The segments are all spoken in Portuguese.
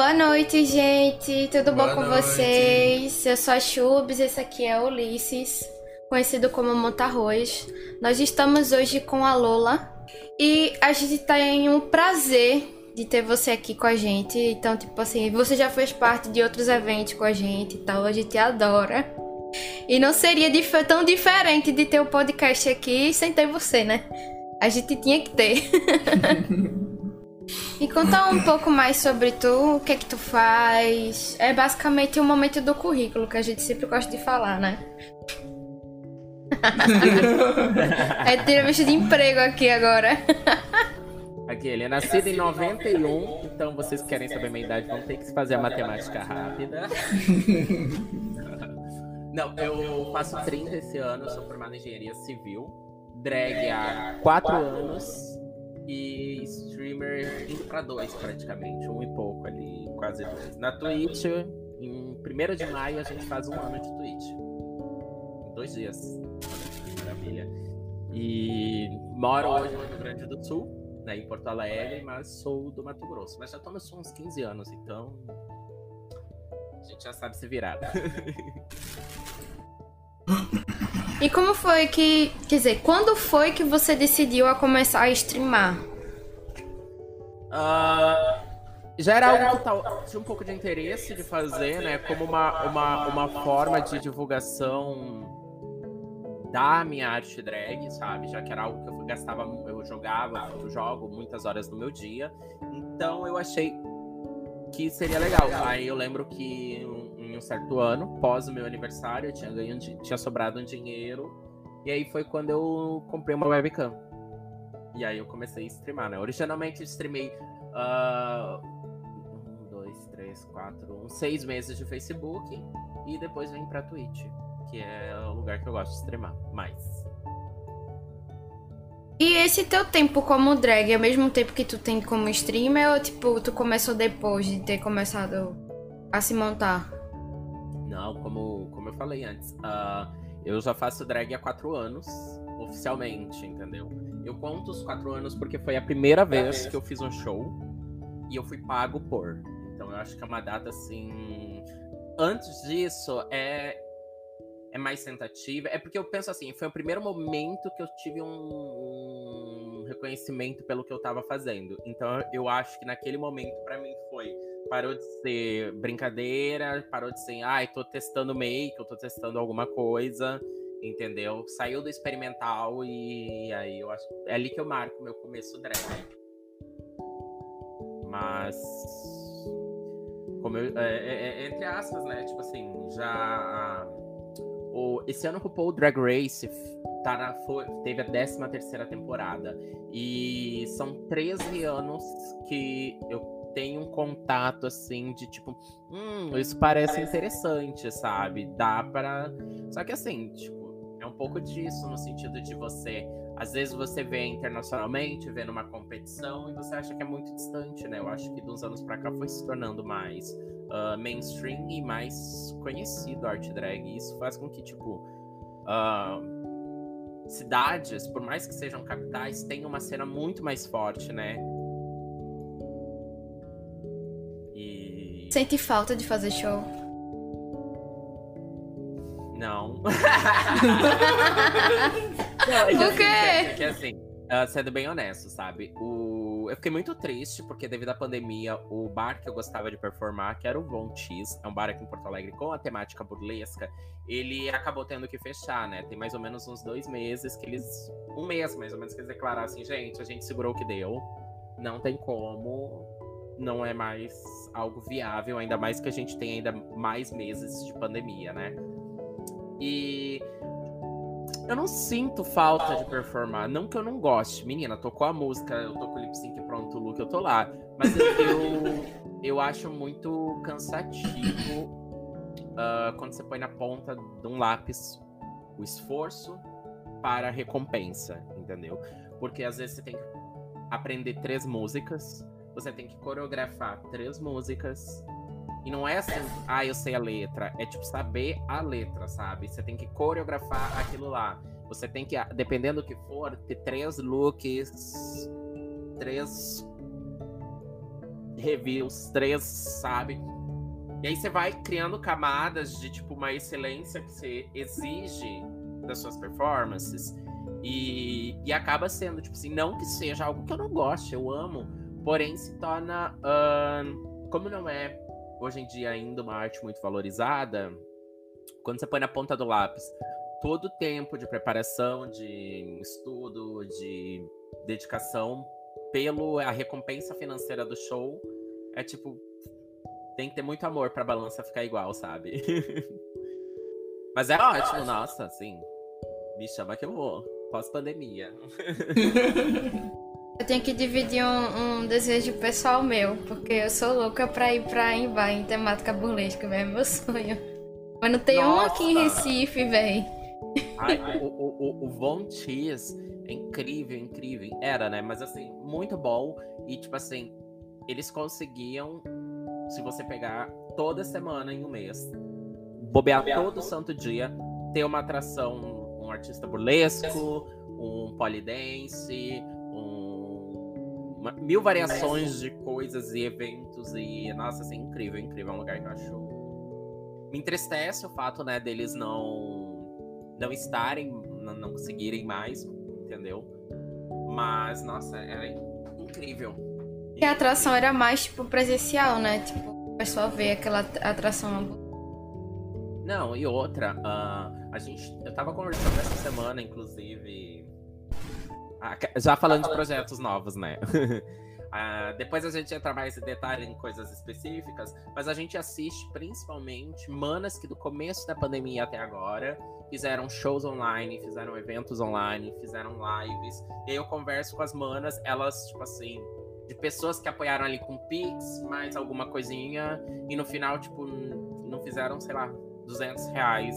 Boa noite, gente. Tudo Boa bom com noite. vocês? Eu sou a Chubs, esse aqui é Ulisses, conhecido como Montarroz. Nós estamos hoje com a Lola e a gente tem um prazer de ter você aqui com a gente. Então, tipo assim, você já fez parte de outros eventos com a gente e tal, a gente adora. E não seria dif- tão diferente de ter o podcast aqui sem ter você, né? A gente tinha que ter. E conta um pouco mais sobre tu, o que é que tu faz. É basicamente o momento do currículo que a gente sempre gosta de falar, né? é entrevista de emprego aqui agora. Aqui, ele é nascido em 91, então vocês que querem saber minha idade vão ter que fazer a matemática rápida. Não, eu faço 30 esse ano, sou formado em engenharia civil, drag há 4 anos e streamer indo pra 2 praticamente, um e pouco ali, quase dois. Na Twitch, em 1 de maio a gente faz um ano de Twitch. Em dois dias. Maravilha. E moro hoje no Rio Grande do Sul, né, em Porto Alegre, mas sou do Mato Grosso. Mas já tô nos uns 15 anos, então a gente já sabe se virar. E como foi que. Quer dizer, quando foi que você decidiu a começar a streamar? Ah, já era algo que tal- tinha um pouco de interesse de fazer, né? Como uma, uma, uma forma de divulgação da minha arte drag, sabe? Já que era algo que eu gastava, eu jogava, eu jogo muitas horas do meu dia. Então eu achei que seria legal. Aí eu lembro que um certo ano, pós o meu aniversário, eu tinha ganho, tinha sobrado um dinheiro. E aí foi quando eu comprei uma webcam. E aí eu comecei a streamar, né? Originalmente eu streamei ah, um, dois, três, quatro, seis meses de Facebook e depois vim pra Twitch, que é o lugar que eu gosto de streamar mais. E esse teu tempo como drag é o mesmo tempo que tu tem como streamer ou tipo, tu começou depois de ter começado a se montar? Não, como, como eu falei antes, ah, eu já faço drag há quatro anos, oficialmente, entendeu? Eu conto os quatro anos porque foi a primeira vez que eu fiz um show e eu fui pago por. Então eu acho que é uma data assim. Antes disso, é. É mais tentativa. É porque eu penso assim, foi o primeiro momento que eu tive um, um reconhecimento pelo que eu tava fazendo. Então eu acho que naquele momento, pra mim, foi parou de ser brincadeira, parou de ser, ai, tô testando make, eu tô testando alguma coisa, entendeu? Saiu do experimental e aí eu acho é ali que eu marco meu começo drag. Mas como eu, é, é- é- entre aspas, né? Tipo assim, já o, esse ano o RuPaul Drag Race tá na, foi- teve a 13 terceira temporada e são 13 anos que eu tenho um contato assim de tipo, hum, isso parece interessante, sabe? Dá para Só que assim, tipo, é um pouco disso no sentido de você às vezes você vê internacionalmente, vê numa competição e você acha que é muito distante, né? Eu acho que dos anos pra cá foi se tornando mais ah, mainstream e mais conhecido a arte drag. E isso faz com que, tipo, ah, cidades, por mais que sejam capitais, tenham uma cena muito mais forte, né? Sente falta de fazer show? Não. Por quê? Porque assim, ah, sendo bem honesto, sabe? O... Eu fiquei muito triste porque, devido à pandemia, o bar que eu gostava de performar, que era o Von Cheese, é um bar aqui em Porto Alegre com a temática burlesca, ele acabou tendo que fechar, né? Tem mais ou menos uns dois meses que eles. Um mês mais ou menos que eles declararam assim, gente, a gente segurou o que deu. Não tem como. Não é mais algo viável, ainda mais que a gente tem ainda mais meses de pandemia, né? E eu não sinto falta de performar. Não que eu não goste. Menina, tocou a música, eu tô com o lip sync pronto, o look, eu tô lá. Mas eu, eu, acho muito cansativo ah, quando você põe na ponta de um lápis o esforço para a recompensa, entendeu? Porque às vezes você tem que aprender três músicas, você tem que coreografar três músicas. E não é assim, ah, eu sei a letra. É tipo saber a letra, sabe? Você tem que coreografar aquilo lá. Você tem que, dependendo do que for, ter três looks, três reviews, três, sabe? E aí você vai criando camadas de tipo uma excelência que você exige das suas performances. E, e acaba sendo, tipo assim, não que seja algo que eu não goste, eu amo, porém se torna. Uh, como não é hoje em dia ainda uma arte muito valorizada, quando você põe na ponta do lápis todo o tempo de preparação, de estudo, de dedicação pelo a recompensa financeira do show, é tipo tem que ter muito amor pra balança ficar igual, sabe? Mas é ótimo, nossa, assim. Me chama que eu vou. Pós-pandemia. eu tenho que dividir um, um, desejo pessoal meu, porque eu sou louca pra ir pra Imba em temática burlesca, é meu sonho. Mas não tem nossa. um aqui em Recife, véi. o, o, o, o Von Cheese é incrível, incrível. Era, né? Mas assim, muito bom. E tipo assim, eles conseguiam se você pegar toda semana em um mês, bobear, bobear todo, todo santo dia, ter uma atração, um artista burlesco, um polidense, uma, mil variações de coisas e eventos e nossa, assim, incrível, incrível, é um lugar que eu acho. Me entristece o fato, né, deles não não estarem, não, não conseguirem mais, entendeu? Mas nossa, era incrível que a atração era mais, tipo, presencial, né? Tipo, o pessoal vê aquela atração. Não, e outra, uh, a gente. Eu tava conversando essa semana, inclusive. Uh, já falando de projetos novos, né? Uh, depois a gente entra mais em detalhe em coisas específicas, mas a gente assiste principalmente manas que do começo da pandemia até agora fizeram shows online, fizeram eventos online, fizeram lives. E aí eu converso com as manas, elas, tipo assim, de pessoas que apoiaram ali com Pix, mais alguma coisinha, e no final, tipo, não fizeram, sei lá, 200 reais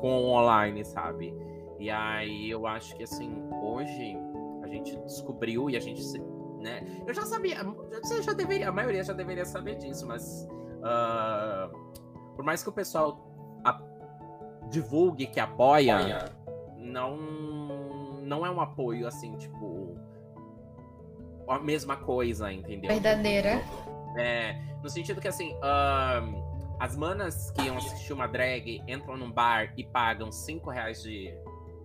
com online, sabe? E aí eu acho que, assim, hoje a gente descobriu e a gente, né? Eu já sabia, você já deveria, a maioria já deveria saber disso, mas uh, por mais que o pessoal a, divulgue que apoia, apoia, não, não é um apoio, assim, tipo a mesma coisa, entendeu? Verdadeira. É, no sentido que assim, um, as manas que iam assistir uma drag entram num bar e pagam 5 reais de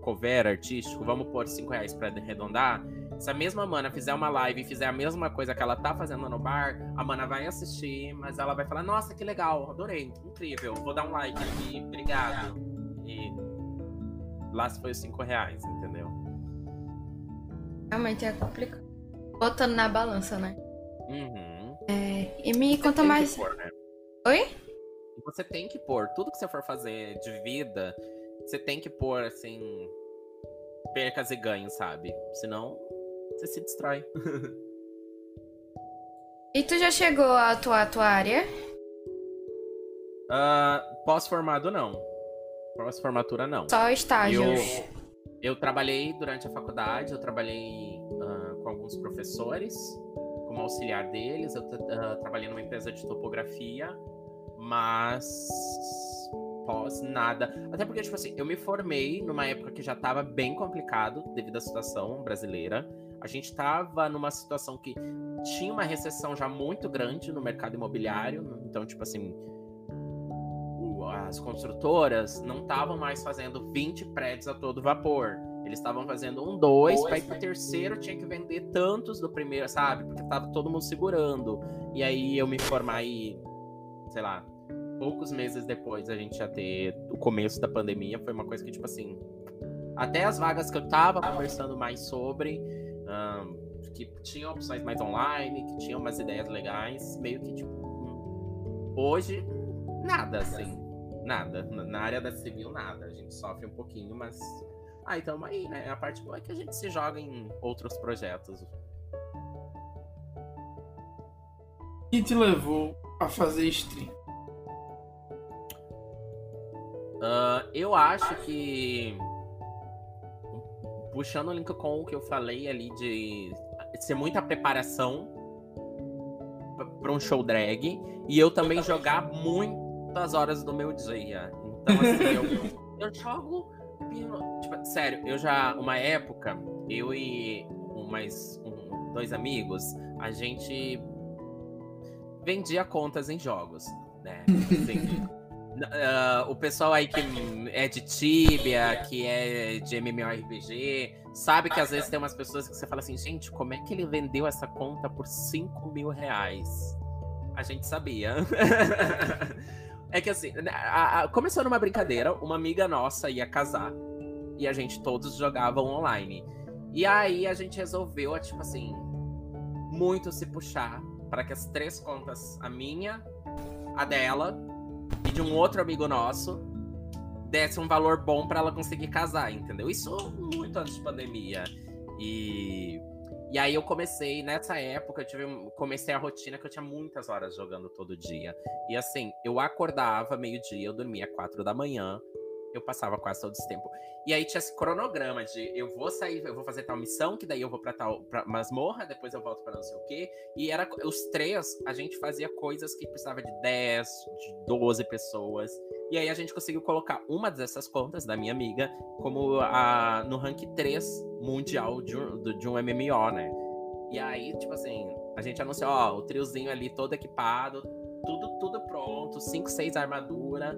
cover artístico, vamos pôr 5 reais pra arredondar. Se a mesma mana fizer uma live e fizer a mesma coisa que ela tá fazendo no bar, a mana vai assistir, mas ela vai falar: Nossa, que legal, adorei, incrível, vou dar um like aqui, obrigado. E lá se foi os 5 reais, entendeu? Realmente é complicado botando na balança, né? Uhum. É, e me você conta mais. Pôr, né? Oi? Você tem que pôr. Tudo que você for fazer de vida, você tem que pôr, assim. Percas e ganhos, sabe? Senão, você se destrói. e tu já chegou a atuar a tua área? Uh, Pós-formado, não. Pós-formatura, não. Só estágios. Eu, eu trabalhei durante a faculdade, eu trabalhei com alguns professores como auxiliar deles. Eu uh, trabalhei numa empresa de topografia, mas pós nada. Até porque, tipo assim, eu me formei numa época que já estava bem complicado devido à situação brasileira. A gente estava numa situação que tinha uma recessão já muito grande no mercado imobiliário. Então, tipo assim, as construtoras não estavam mais fazendo 20 prédios a todo vapor. Eles estavam fazendo um, dois, para ir pro terceiro tinha que vender tantos do primeiro, sabe? Porque tava todo mundo segurando. E aí eu me formar aí, sei lá, poucos meses depois a gente já ter o começo da pandemia, foi uma coisa que, tipo assim, até as vagas que eu tava conversando mais sobre, um, que tinham opções mais online, que tinham umas ideias legais, meio que, tipo, hoje, nada, assim, nada. Na área da civil, nada. A gente sofre um pouquinho, mas ah, então aí, né? A parte boa é que a gente se joga em outros projetos. O que te levou a fazer stream? Uh, eu acho que. Puxando o link com o que eu falei ali de ser muita preparação para um show drag e eu também jogar muitas horas do meu dia. Então, assim, eu, eu jogo Tipo, sério, eu já, uma época, eu e mais um, dois amigos, a gente vendia contas em jogos, né? Assim, uh, o pessoal aí que é de Tibia, que é de MMORPG, sabe que às vezes tem umas pessoas que você fala assim, gente, como é que ele vendeu essa conta por 5 mil reais? A gente sabia. é que assim, né, a, a, começou numa brincadeira, uma amiga nossa ia casar. E a gente todos jogavam online. E aí a gente resolveu, tipo assim, muito se puxar para que as três contas, a minha, a dela e de um outro amigo nosso, desse um valor bom para ela conseguir casar, entendeu? Isso muito antes de pandemia. E e aí eu comecei, nessa época, eu tive, comecei a rotina que eu tinha muitas horas jogando todo dia. E assim, eu acordava meio-dia, eu dormia quatro da manhã, eu passava quase todo esse tempo. E aí tinha esse cronograma de eu vou sair, eu vou fazer tal missão, que daí eu vou pra tal pra masmorra, depois eu volto pra não sei o quê. E era os três, a gente fazia coisas que precisava de 10, de 12 pessoas. E aí a gente conseguiu colocar uma dessas contas da minha amiga como a, no rank 3 mundial de um, de um MMO, né? E aí, tipo assim, a gente anunciou, ó, o triozinho ali todo equipado, tudo, tudo pronto, 5, 6 armadura,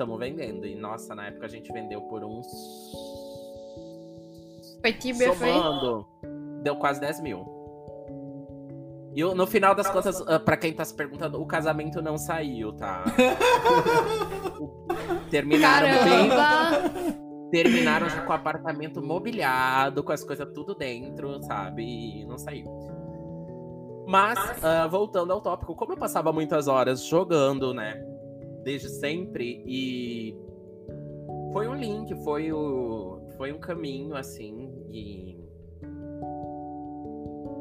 estamos vendendo. E nossa, na época a gente vendeu por uns. Foi Tibia, Somando, deu quase 10 mil. E no final das contas, uh, pra quem tá se perguntando, o casamento não saiu, tá? Terminaram Caramba! bem. Terminaram já com o apartamento mobiliado, com as coisas tudo dentro, sabe? E não saiu. Mas, uh, voltando ao tópico, como eu passava muitas horas jogando, né? Desde sempre, e foi um link, foi, o, foi um caminho, assim, e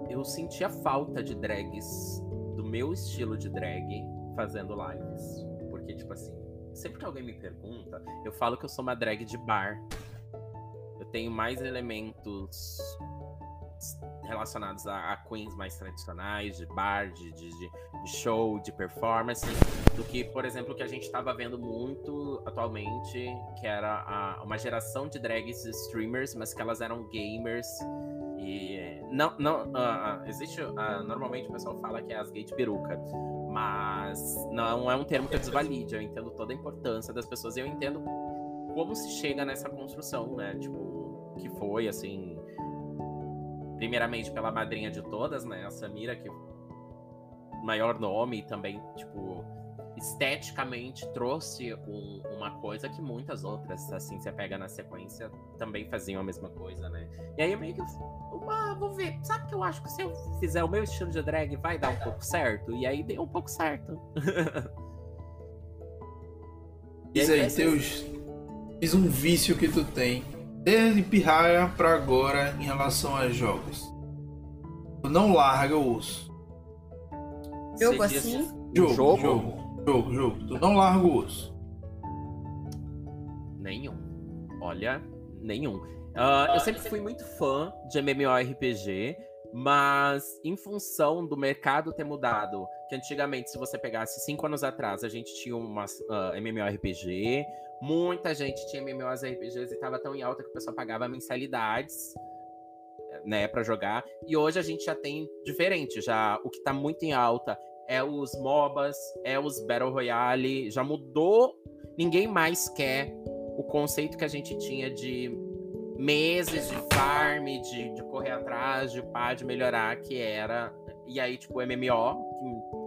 eu sentia falta de drags, do meu estilo de drag, fazendo lives. Porque, tipo assim, sempre que alguém me pergunta, eu falo que eu sou uma drag de bar. Eu tenho mais elementos relacionados a, a queens mais tradicionais, de bar, de, de, de, show, de performance, do que, por exemplo, que a gente estava vendo muito atualmente, que era a, uma geração de drags streamers, mas que elas eram gamers. E não, não uh, existe. Uh, normalmente o pessoal fala que é as gay peruca, mas não é um termo que eu desvalide. Eu entendo toda a importância das pessoas e eu entendo como se chega nessa construção, né? Tipo, que foi assim primeiramente pela madrinha de todas, né? A Samira, que maior nome e também, tipo, esteticamente trouxe um, uma coisa que muitas outras, assim, você pega na sequência, também faziam a mesma coisa, né? E aí eu meio que, ah, vou ver, sabe que eu acho que se eu fizer o meu estilo de drag vai dar um pouco certo? E aí deu um pouco certo. Diz aí, teus. Diz um vício que tu tem desde pirraia para agora em relação a jogos? Não larga o osso. Jogo assim? Jogo, jogo, jogo, jogo, jogo. Tu não larga o osso. Nenhum. Olha, nenhum. Uh, eu sempre fui muito fã de MMORPG, mas em função do mercado ter mudado, que antigamente, se você pegasse cinco anos atrás, a gente tinha uma uh, MMORPG, Muita gente tinha MMOs RPGs e estava tão em alta que o pessoal pagava mensalidades, né, para jogar. E hoje a gente já tem diferente, já o que está muito em alta é os MOBAs, é os Battle Royale, já mudou. Ninguém mais quer o conceito que a gente tinha de meses de farm, de, de correr atrás, de pá, de melhorar, que era. E aí, tipo, MMO,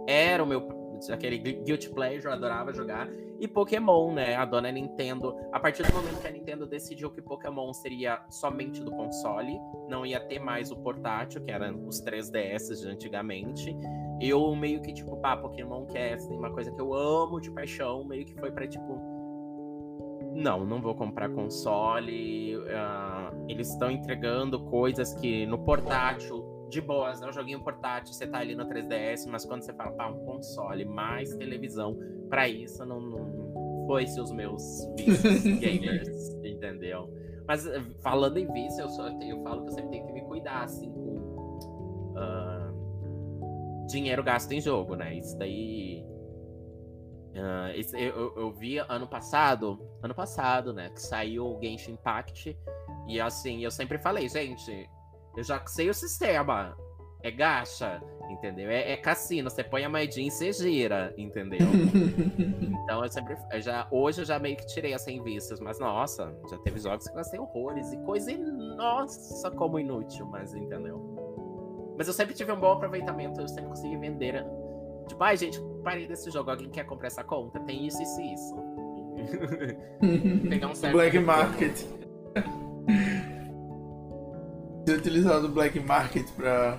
era o meu aquele Guilty Pleasure, eu adorava jogar. E Pokémon, né? A dona Nintendo, a partir do momento que a Nintendo decidiu que Pokémon seria somente do console, não ia ter mais o portátil, que eram os 3DS de antigamente. Eu meio que, tipo, pá, Pokémon que é assim, uma coisa que eu amo de paixão, meio que foi para tipo. Não, não vou comprar console. Uh, eles estão entregando coisas que no portátil de boas, é um joguinho portátil, você tá ali no 3DS, mas quando você fala, pá, um console mais televisão, para isso não, não foi-se os meus vícios gamers, entendeu? Mas eh, falando em vício, eu, só, eu falo que eu sempre tenho que me cuidar, assim, com uh, dinheiro gasto em jogo, né? Isso daí. Uh, isso, eu, eu vi ano passado, ano passado, né, que saiu o Genshin Impact, e assim, eu sempre falei, gente, eu já sei o sistema. é gacha, entendeu? É, é cassino, você põe a moedinha e você gira, entendeu? então eu sempre. Eu já, hoje eu já meio que tirei as 100 vistas, mas nossa, já teve jogos que gastei horrores e coisa, nossa, como inútil, mas entendeu? Mas eu sempre tive um bom aproveitamento, eu sempre consegui vender. Tipo, ai, gente, parei desse jogo, alguém quer comprar essa conta? Tem isso, isso e isso. Pegar um certo. Black Market. Ter utilizado o Black Market pra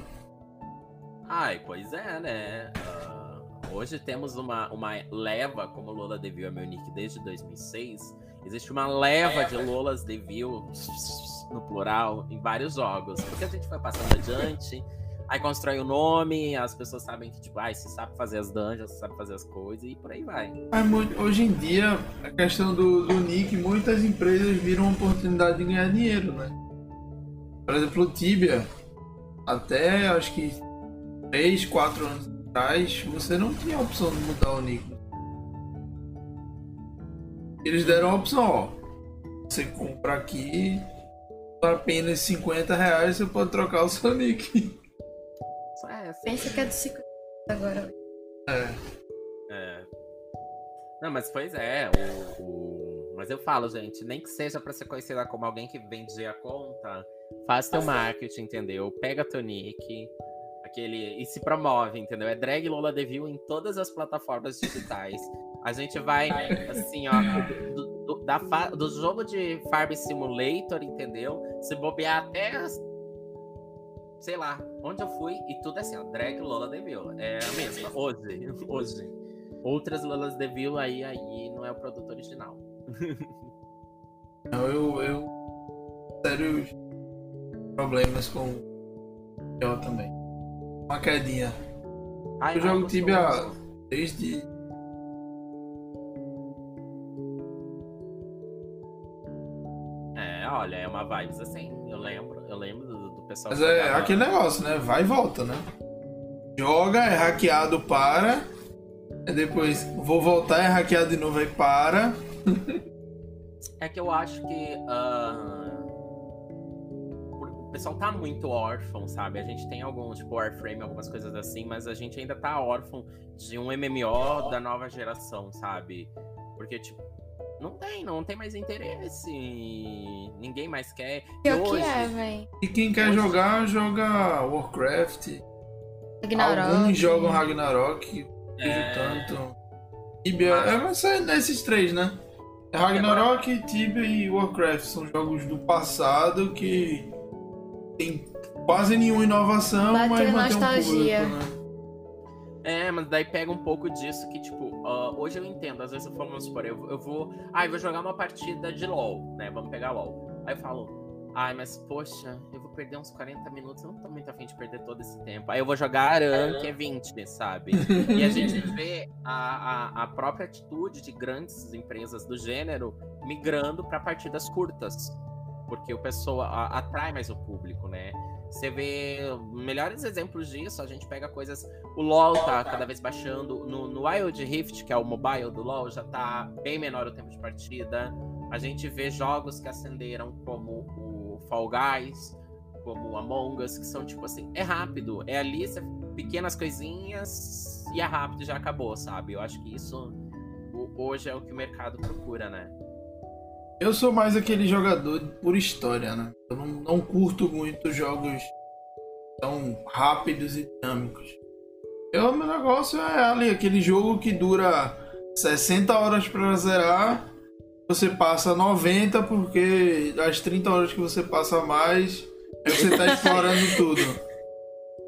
Ai, pois é, né? Uh, hoje temos uma, uma leva, como Lola Devil é meu nick desde 2006. Existe uma leva de Lolas Devil, no plural, em vários jogos. Porque a gente foi passando adiante, aí constrói o um nome, as pessoas sabem que, tipo, ai, você sabe fazer as dungeons, você sabe fazer as coisas, e por aí vai. hoje em dia, a questão do, do nick, muitas empresas viram uma oportunidade de ganhar dinheiro, né? Por exemplo, o Tibia, até acho que 3, 4 anos atrás, você não tinha a opção de mudar o nick. Eles deram a opção, ó. Você compra aqui por apenas 50 reais, você pode trocar o seu nick. É, pensa que é de 50 agora. É. É. Não, mas pois é, o, o... mas eu falo, gente, nem que seja para ser conhecida como alguém que vendia a conta, faz teu marketing, entendeu? Pega teu nick, aquele e se promove, entendeu? É drag Lola Devil em todas as plataformas digitais. A gente vai, assim, ó, do, do, da do jogo de Farm Simulator, entendeu? Se bobear até, sei lá, onde eu fui, e tudo é assim, ó, drag Lola Devil. É a mesma, hoje, hoje. Outras Lolas Devil aí, aí não é o produto original. Não, eu, eu sérios problemas com ela também uma quedinha. Ai, eu jogo Tibia desde. É, olha, é uma vibes assim. Eu lembro, eu lembro do, do pessoal. Mas é aquele negócio, né? Vai e volta, né? Joga, é hackeado, para. E depois vou voltar, é hackeado de novo, aí para. é que eu acho que. Uh pessoal tá muito órfão, sabe? A gente tem alguns, tipo, Warframe, algumas coisas assim, mas a gente ainda tá órfão de um MMO da nova geração, sabe? Porque, tipo, não tem, não tem mais interesse. Ninguém mais quer. E o que é, véi? E quem quer hoje... jogar, joga Warcraft. Ragnarok. Alguns jogam Ragnarok, é... tanto. Tibia, é, vai ser nesses três, né? É Ragnarok, Tibia e Warcraft são jogos do passado que tem quase nenhuma inovação, Bateu mas mantém nostalgia. um público, né? É, mas daí pega um pouco disso que, tipo, uh, hoje eu entendo, às vezes eu falo, vamos supor, eu, eu vou. Ah, eu vou jogar uma partida de LOL, né? Vamos pegar LOL. Aí eu falo, ai, mas poxa, eu vou perder uns 40 minutos, eu não tô muito afim de perder todo esse tempo. Aí eu vou jogar Aran, que é 20, sabe? e a gente vê a, a, a própria atitude de grandes empresas do gênero migrando para partidas curtas porque o pessoa a, atrai mais o público, né? Você vê melhores exemplos disso, a gente pega coisas. O LoL tá cada vez baixando. No, no Wild Rift, que é o mobile do LoL, já tá bem menor o tempo de partida. A gente vê jogos que acenderam como o Fall Guys, como o Among Us, que são tipo assim, é rápido, é ali, pequenas coisinhas e é rápido já acabou, sabe? Eu acho que isso hoje é o que o mercado procura, né? Eu sou mais aquele jogador por história, né? Eu não, não curto muito jogos tão rápidos e dinâmicos. Eu, meu negócio é ali, aquele jogo que dura 60 horas para zerar, você passa 90 porque as 30 horas que você passa mais, você tá explorando tudo.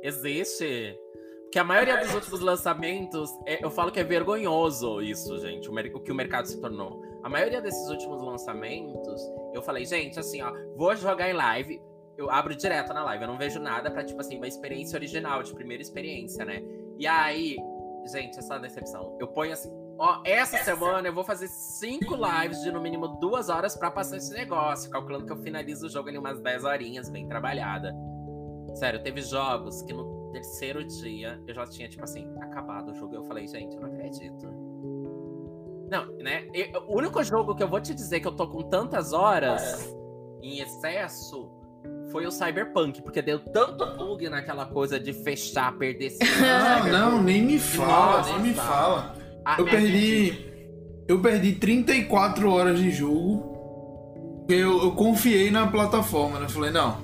Existe. Porque a maioria dos últimos lançamentos, é, eu falo que é vergonhoso isso, gente, o, o que o mercado se tornou. A maioria desses últimos lançamentos, eu falei, gente, assim, ó, vou jogar em live, eu abro direto na live, eu não vejo nada pra, tipo assim, uma experiência original, de primeira experiência, né? E aí, gente, essa decepção. Eu ponho assim, ó, essa semana eu vou fazer cinco lives de no mínimo duas horas para passar esse negócio, calculando que eu finalizo o jogo ali umas 10 horinhas, bem trabalhada. Sério, teve jogos que no terceiro dia eu já tinha, tipo assim, acabado o jogo. Eu falei, gente, eu não acredito. Não, né? Eu, o único jogo que eu vou te dizer que eu tô com tantas horas é. em excesso foi o Cyberpunk, porque deu tanto bug naquela coisa de fechar, perder Não, não, nem me fala, nem me fala. eu perdi. Eu perdi 34 horas de jogo. Eu, eu confiei na plataforma, né? Falei, não,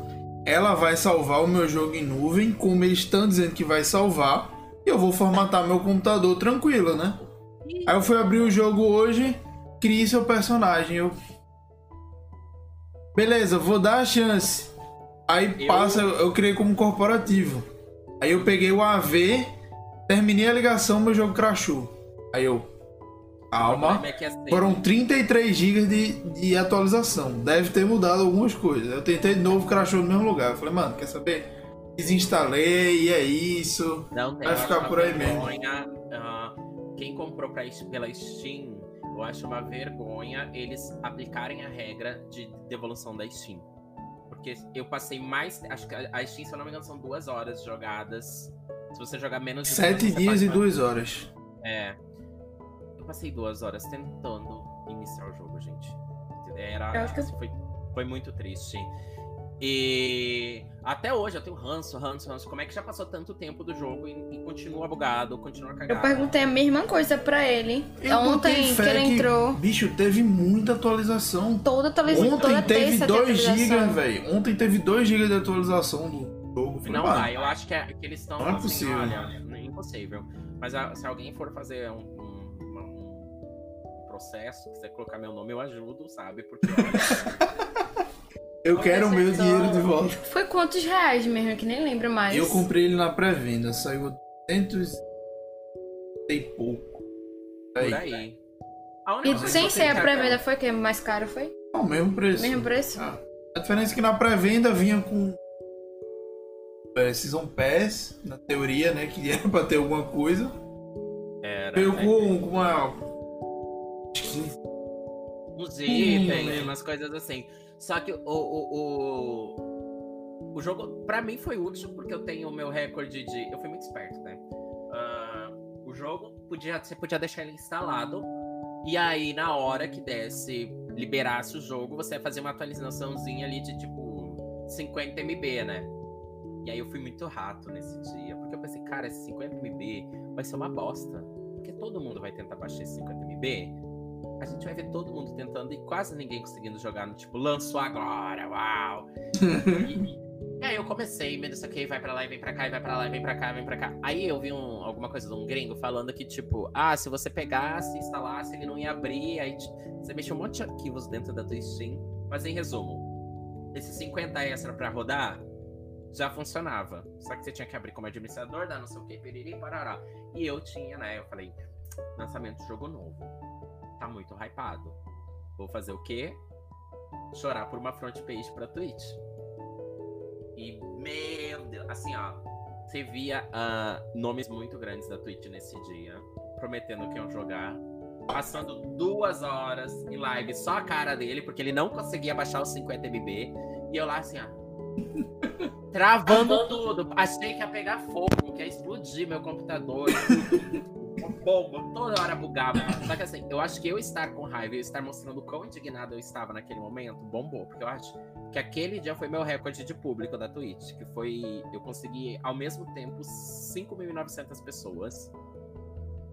ela vai salvar o meu jogo em nuvem, como eles estão dizendo que vai salvar, e eu vou formatar meu computador tranquilo, né? Aí eu fui abrir o jogo hoje, crie seu personagem. Eu. Beleza, vou dar a chance. Aí eu... passa, eu criei como corporativo. Aí eu peguei o AV, terminei a ligação, meu jogo crashou. Aí eu. Calma. É assim. Foram 33 GB de, de atualização. Deve ter mudado algumas coisas. Eu tentei de novo, crashou no mesmo lugar. Eu falei, mano, quer saber? Desinstalei e é isso. Não Vai ficar por aí mesmo. Uh, quem comprou pra, pela Steam, eu acho uma vergonha eles aplicarem a regra de devolução da Steam. Porque eu passei mais. Acho que a Steam, se eu não me engano, são duas horas jogadas. Se você jogar menos de Sete duas, dias e duas horas. É. Eu passei duas horas tentando iniciar o jogo, gente. Era. Foi, foi muito triste. E até hoje eu tenho ranço, ranço, ranço. Como é que já passou tanto tempo do jogo e, e continua bugado, continua cagado? Eu perguntei a mesma coisa pra ele. Eu Ontem que ele entrou. Bicho, teve muita atualização. Toda atualização. Ontem toda teve 2 GB, velho. Ontem teve 2 GB de atualização do jogo. Falei, não dá, eu acho que, é, que eles estão. Não é assim, possível. Olha, é impossível. Mas a, se alguém for fazer um, um, um processo, quiser colocar meu nome, eu ajudo, sabe? Porque olha. Eu quero o meu dinheiro de volta. Foi quantos reais mesmo, que nem lembro mais. Eu comprei ele na pré-venda, saiu 200 e pouco. Aí. Por aí. E sem ser a pré-venda foi o que? Mais caro foi? Não, o mesmo preço. Mesmo preço? Ah, a diferença é que na pré-venda vinha com é, Season Pass, na teoria, né? Que era pra ter alguma coisa. Era. Veio né? com, uma. Uns itens, umas coisas assim. Só que o, o, o, o jogo, para mim, foi útil porque eu tenho o meu recorde de. Eu fui muito esperto, né? Uh, o jogo, podia, você podia deixar ele instalado. E aí, na hora que desse, liberasse o jogo, você ia fazer uma atualizaçãozinha ali de tipo 50 MB, né? E aí eu fui muito rato nesse dia, porque eu pensei, cara, esse 50 MB vai ser uma bosta. Porque todo mundo vai tentar baixar esse 50 MB a gente vai ver todo mundo tentando e quase ninguém conseguindo jogar no tipo, lançou agora, uau! e, e, aí eu comecei, meio isso aqui, vai pra lá e vem pra cá, e vai pra lá e vem pra cá, vem pra cá. Aí eu vi um, alguma coisa de um gringo falando que, tipo, ah, se você pegasse, instalasse, ele não ia abrir, aí você mexeu um monte de arquivos dentro da tua Steam. Mas em resumo, esses 50 extra pra rodar já funcionava. Só que você tinha que abrir como administrador, dar não sei o que, piriri, parará. E eu tinha, né? Eu falei, lançamento de jogo novo tá muito hypado. Vou fazer o quê? Chorar por uma front page pra Twitch. E, meu Deus, assim, ó. Você via uh, nomes muito grandes da Twitch nesse dia, prometendo que iam jogar. Passando duas horas em live só a cara dele, porque ele não conseguia baixar os 50 MB. E eu lá, assim, ó. Travando tudo. Achei que ia pegar fogo, que ia explodir meu computador bomba, toda hora bugava. Só que assim, eu acho que eu estar com raiva e estar mostrando o quão indignado eu estava naquele momento, bombou. Porque eu acho que aquele dia foi meu recorde de público da Twitch. Que foi. Eu consegui, ao mesmo tempo, 5.900 pessoas.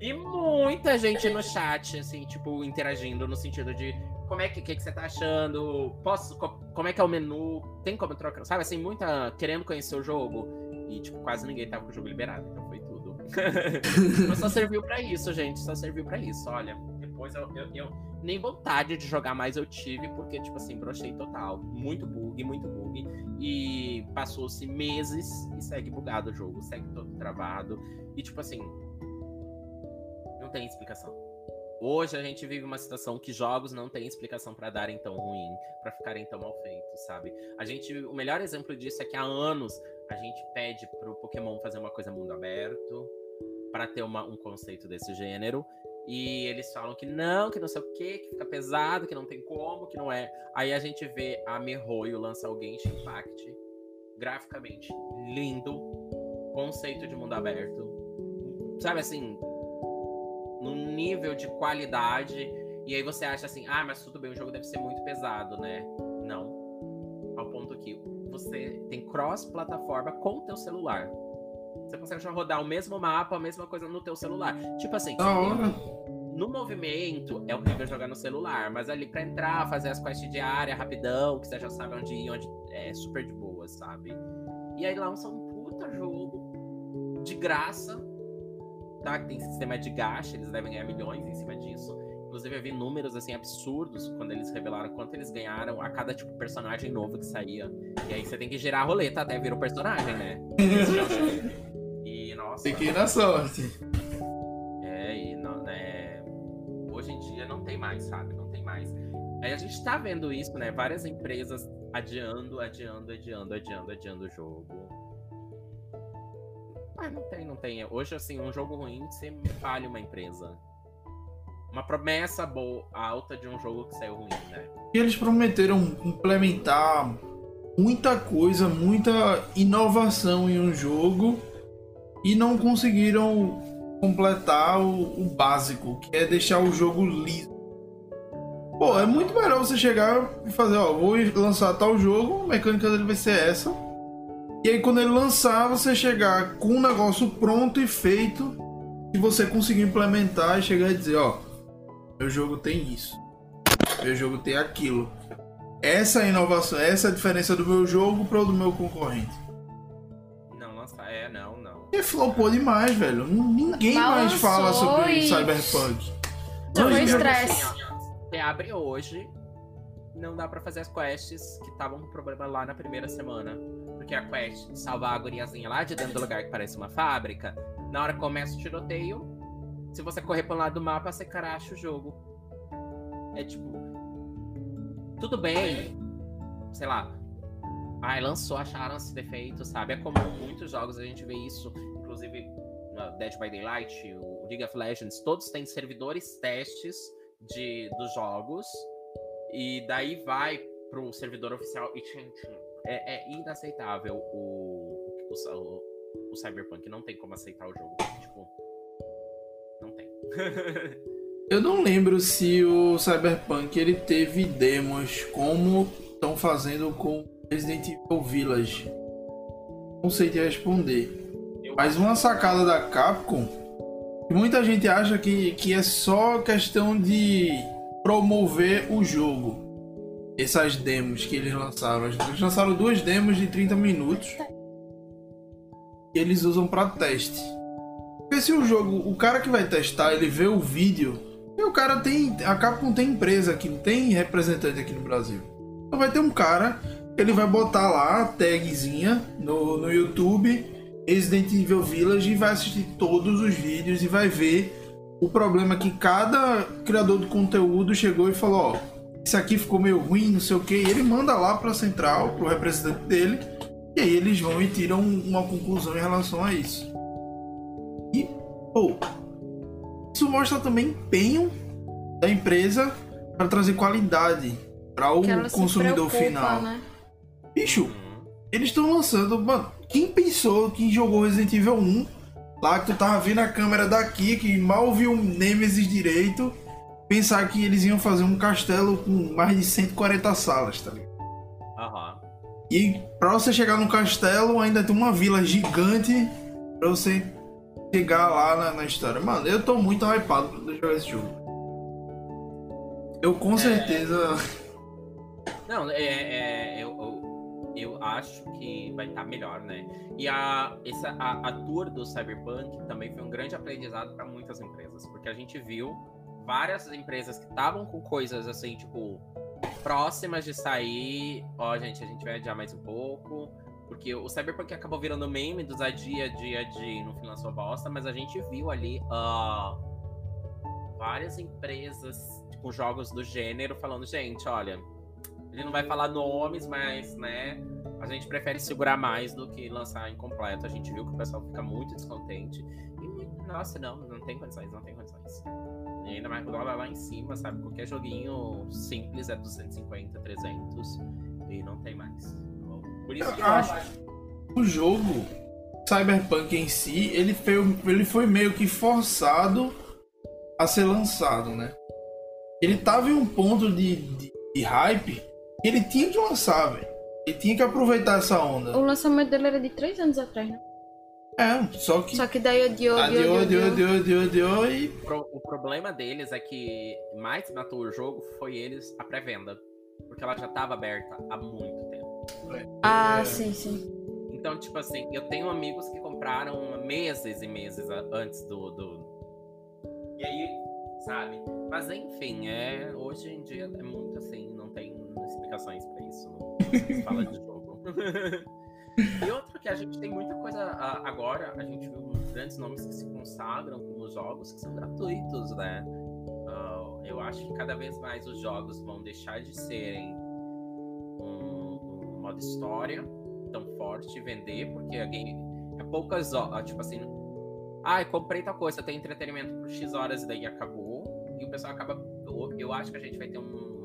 E muita gente no chat, assim, tipo, interagindo no sentido de como é que, que, que você tá achando? Posso, como é que é o menu? Tem como trocar? Sabe, assim, muita querendo conhecer o jogo. E, tipo, quase ninguém tava com o jogo liberado. Então foi mas só serviu para isso, gente. Só serviu para isso. Olha, depois eu, eu, eu, nem vontade de jogar mais eu tive, porque, tipo assim, brochei total. Muito bug, muito bug. E passou-se meses e segue bugado o jogo, segue todo travado. E, tipo assim, não tem explicação. Hoje a gente vive uma situação que jogos não têm explicação para darem tão ruim, para ficarem tão mal feitos, sabe? A gente, o melhor exemplo disso é que há anos a gente pede pro Pokémon fazer uma coisa mundo aberto, para ter uma, um conceito desse gênero. E eles falam que não, que não sei o que, que fica pesado, que não tem como, que não é. Aí a gente vê a Mihoyo lançar o Genshin Impact, graficamente lindo, conceito de mundo aberto, sabe assim, num nível de qualidade. E aí você acha assim, ah, mas tudo bem, o jogo deve ser muito pesado, né? Não. Ao ponto que você tem cross-plataforma com o teu celular. Você consegue já rodar o mesmo mapa, a mesma coisa no teu celular. Tipo assim, no movimento é horrível jogar no celular, mas ali pra entrar, fazer as quests diárias rapidão, que você já sabe onde ir, onde é super de boa, sabe? E aí lança um puta jogo de graça, tá? Que tem sistema de gacha, eles devem ganhar milhões em cima disso. Inclusive, eu vi números assim absurdos quando eles revelaram quanto eles ganharam a cada tipo personagem novo que saía. E aí você tem que girar a roleta até vir o personagem, né? nossa. Tem que ir na sorte. É, e não, né? Hoje em dia não tem mais, sabe? Não tem mais. Aí a gente tá vendo isso, né? Várias empresas adiando, adiando, adiando, adiando, adiando o jogo. Ah, não tem, não tem. Hoje, assim, um jogo ruim, você falha uma empresa uma promessa boa, alta de um jogo que saiu ruim, né? E eles prometeram implementar muita coisa, muita inovação em um jogo e não conseguiram completar o, o básico, que é deixar o jogo liso. Pô, é muito melhor você chegar e fazer, ó, vou lançar tal jogo, a mecânica dele vai ser essa. E aí quando ele lançar, você chegar com um negócio pronto e feito que você conseguir implementar e chegar e dizer, ó, meu jogo tem isso. Meu jogo tem aquilo. Essa é a inovação, essa é a diferença do meu jogo pro do meu concorrente. E flopou demais, velho. Ninguém mais fala sobre e... Cyberpunk. Não, foi estresse. Você abre hoje, não dá para fazer as quests que estavam com problema lá na primeira semana. Porque a quest de salvar a guriazinha lá de dentro do lugar que parece uma fábrica, na hora que começa o tiroteio, se você correr para um lado do mapa, você caracha o jogo. É tipo. Tudo bem. Sei lá. Ai, lançou, acharam esse defeito, sabe? É comum muitos jogos a gente vê isso. Inclusive, Dead by Daylight, o League of Legends, todos têm servidores testes de, dos jogos. E daí vai pro servidor oficial e tchim, tchim. É, é inaceitável o, o, o, o Cyberpunk. Não tem como aceitar o jogo. Tipo, Eu não lembro se o Cyberpunk ele teve demos como estão fazendo com Resident Evil Village. Não sei te responder. Mas uma sacada da Capcom, que muita gente acha que, que é só questão de promover o jogo. Essas demos que eles lançaram. Eles lançaram duas demos de 30 minutos. Que eles usam para teste. Porque se o jogo, o cara que vai testar, ele vê o vídeo, e o cara tem. A Capcom tem empresa aqui, não tem representante aqui no Brasil. Então vai ter um cara, ele vai botar lá a tagzinha no, no YouTube, Resident Evil Village, e vai assistir todos os vídeos e vai ver o problema que cada criador de conteúdo chegou e falou, ó, isso aqui ficou meio ruim, não sei o que, ele manda lá pra central, pro representante dele, e aí eles vão e tiram uma conclusão em relação a isso. E, pô, isso mostra também empenho da empresa para trazer qualidade para o consumidor preocupa, final. Né? Bicho, eles estão lançando. Mano, quem pensou, quem jogou Resident Evil 1, lá que tu tava vendo a câmera daqui, que mal viu o Nemesis direito, pensar que eles iam fazer um castelo com mais de 140 salas, tá ligado? Aham. E pra você chegar no castelo, ainda tem uma vila gigante pra você chegar lá na, na, história. Mano, eu tô muito hypado pra jogar esse jogo. Eu com é... certeza. Não, é, é eu, eu, eu, acho que vai estar tá melhor, né? E a, essa, a, a tour do Cyberpunk também foi um grande aprendizado para muitas empresas, porque a gente viu várias empresas que estavam com coisas assim, tipo, próximas de sair. Ó, gente, a gente vai adiar mais um pouco porque o Cyberpunk acabou virando meme dos adia, dia, dia, no final sua bosta, mas a gente viu ali uh, várias empresas com tipo, jogos do gênero falando, gente, olha, ele não vai falar nomes, mas, né, a gente prefere segurar mais do que lançar incompleto. A gente viu que o pessoal fica muito descontente. E, nossa, não, não tem condições, não tem condições. E ainda mais o dólar lá em cima, sabe? Qualquer joguinho simples é 250, 300 e não tem mais. Por isso que eu acho. O jogo, Cyberpunk em si, ele foi, ele foi meio que forçado a ser lançado, né? Ele tava em um ponto de, de, de hype ele tinha que lançar, velho. Ele tinha que aproveitar essa onda. O lançamento dele era de três anos atrás, né? É, só que. Só que daí adiou, adiou, Adiou, adiou, adiou, adiou, adiou, adiou e. Pro- O problema deles é que mais matou o jogo foi eles a pré-venda. Porque ela já tava aberta há muito tempo. Ah, É. sim, sim. Então, tipo assim, eu tenho amigos que compraram meses e meses antes do. do... E aí, sabe? Mas enfim, é, hoje em dia é muito assim, explicações pra isso. Não fala de jogo. e outro que a gente tem muita coisa a- agora, a gente viu grandes nomes que se consagram como jogos que são gratuitos, né? Ah, eu acho que cada vez mais os jogos vão deixar de serem um, um modo história tão forte vender, porque alguém. É poucas horas, tipo assim. Ah, comprei tal coisa, tem entretenimento por X horas e daí acabou. E o pessoal acaba. Eu acho que a gente vai ter um.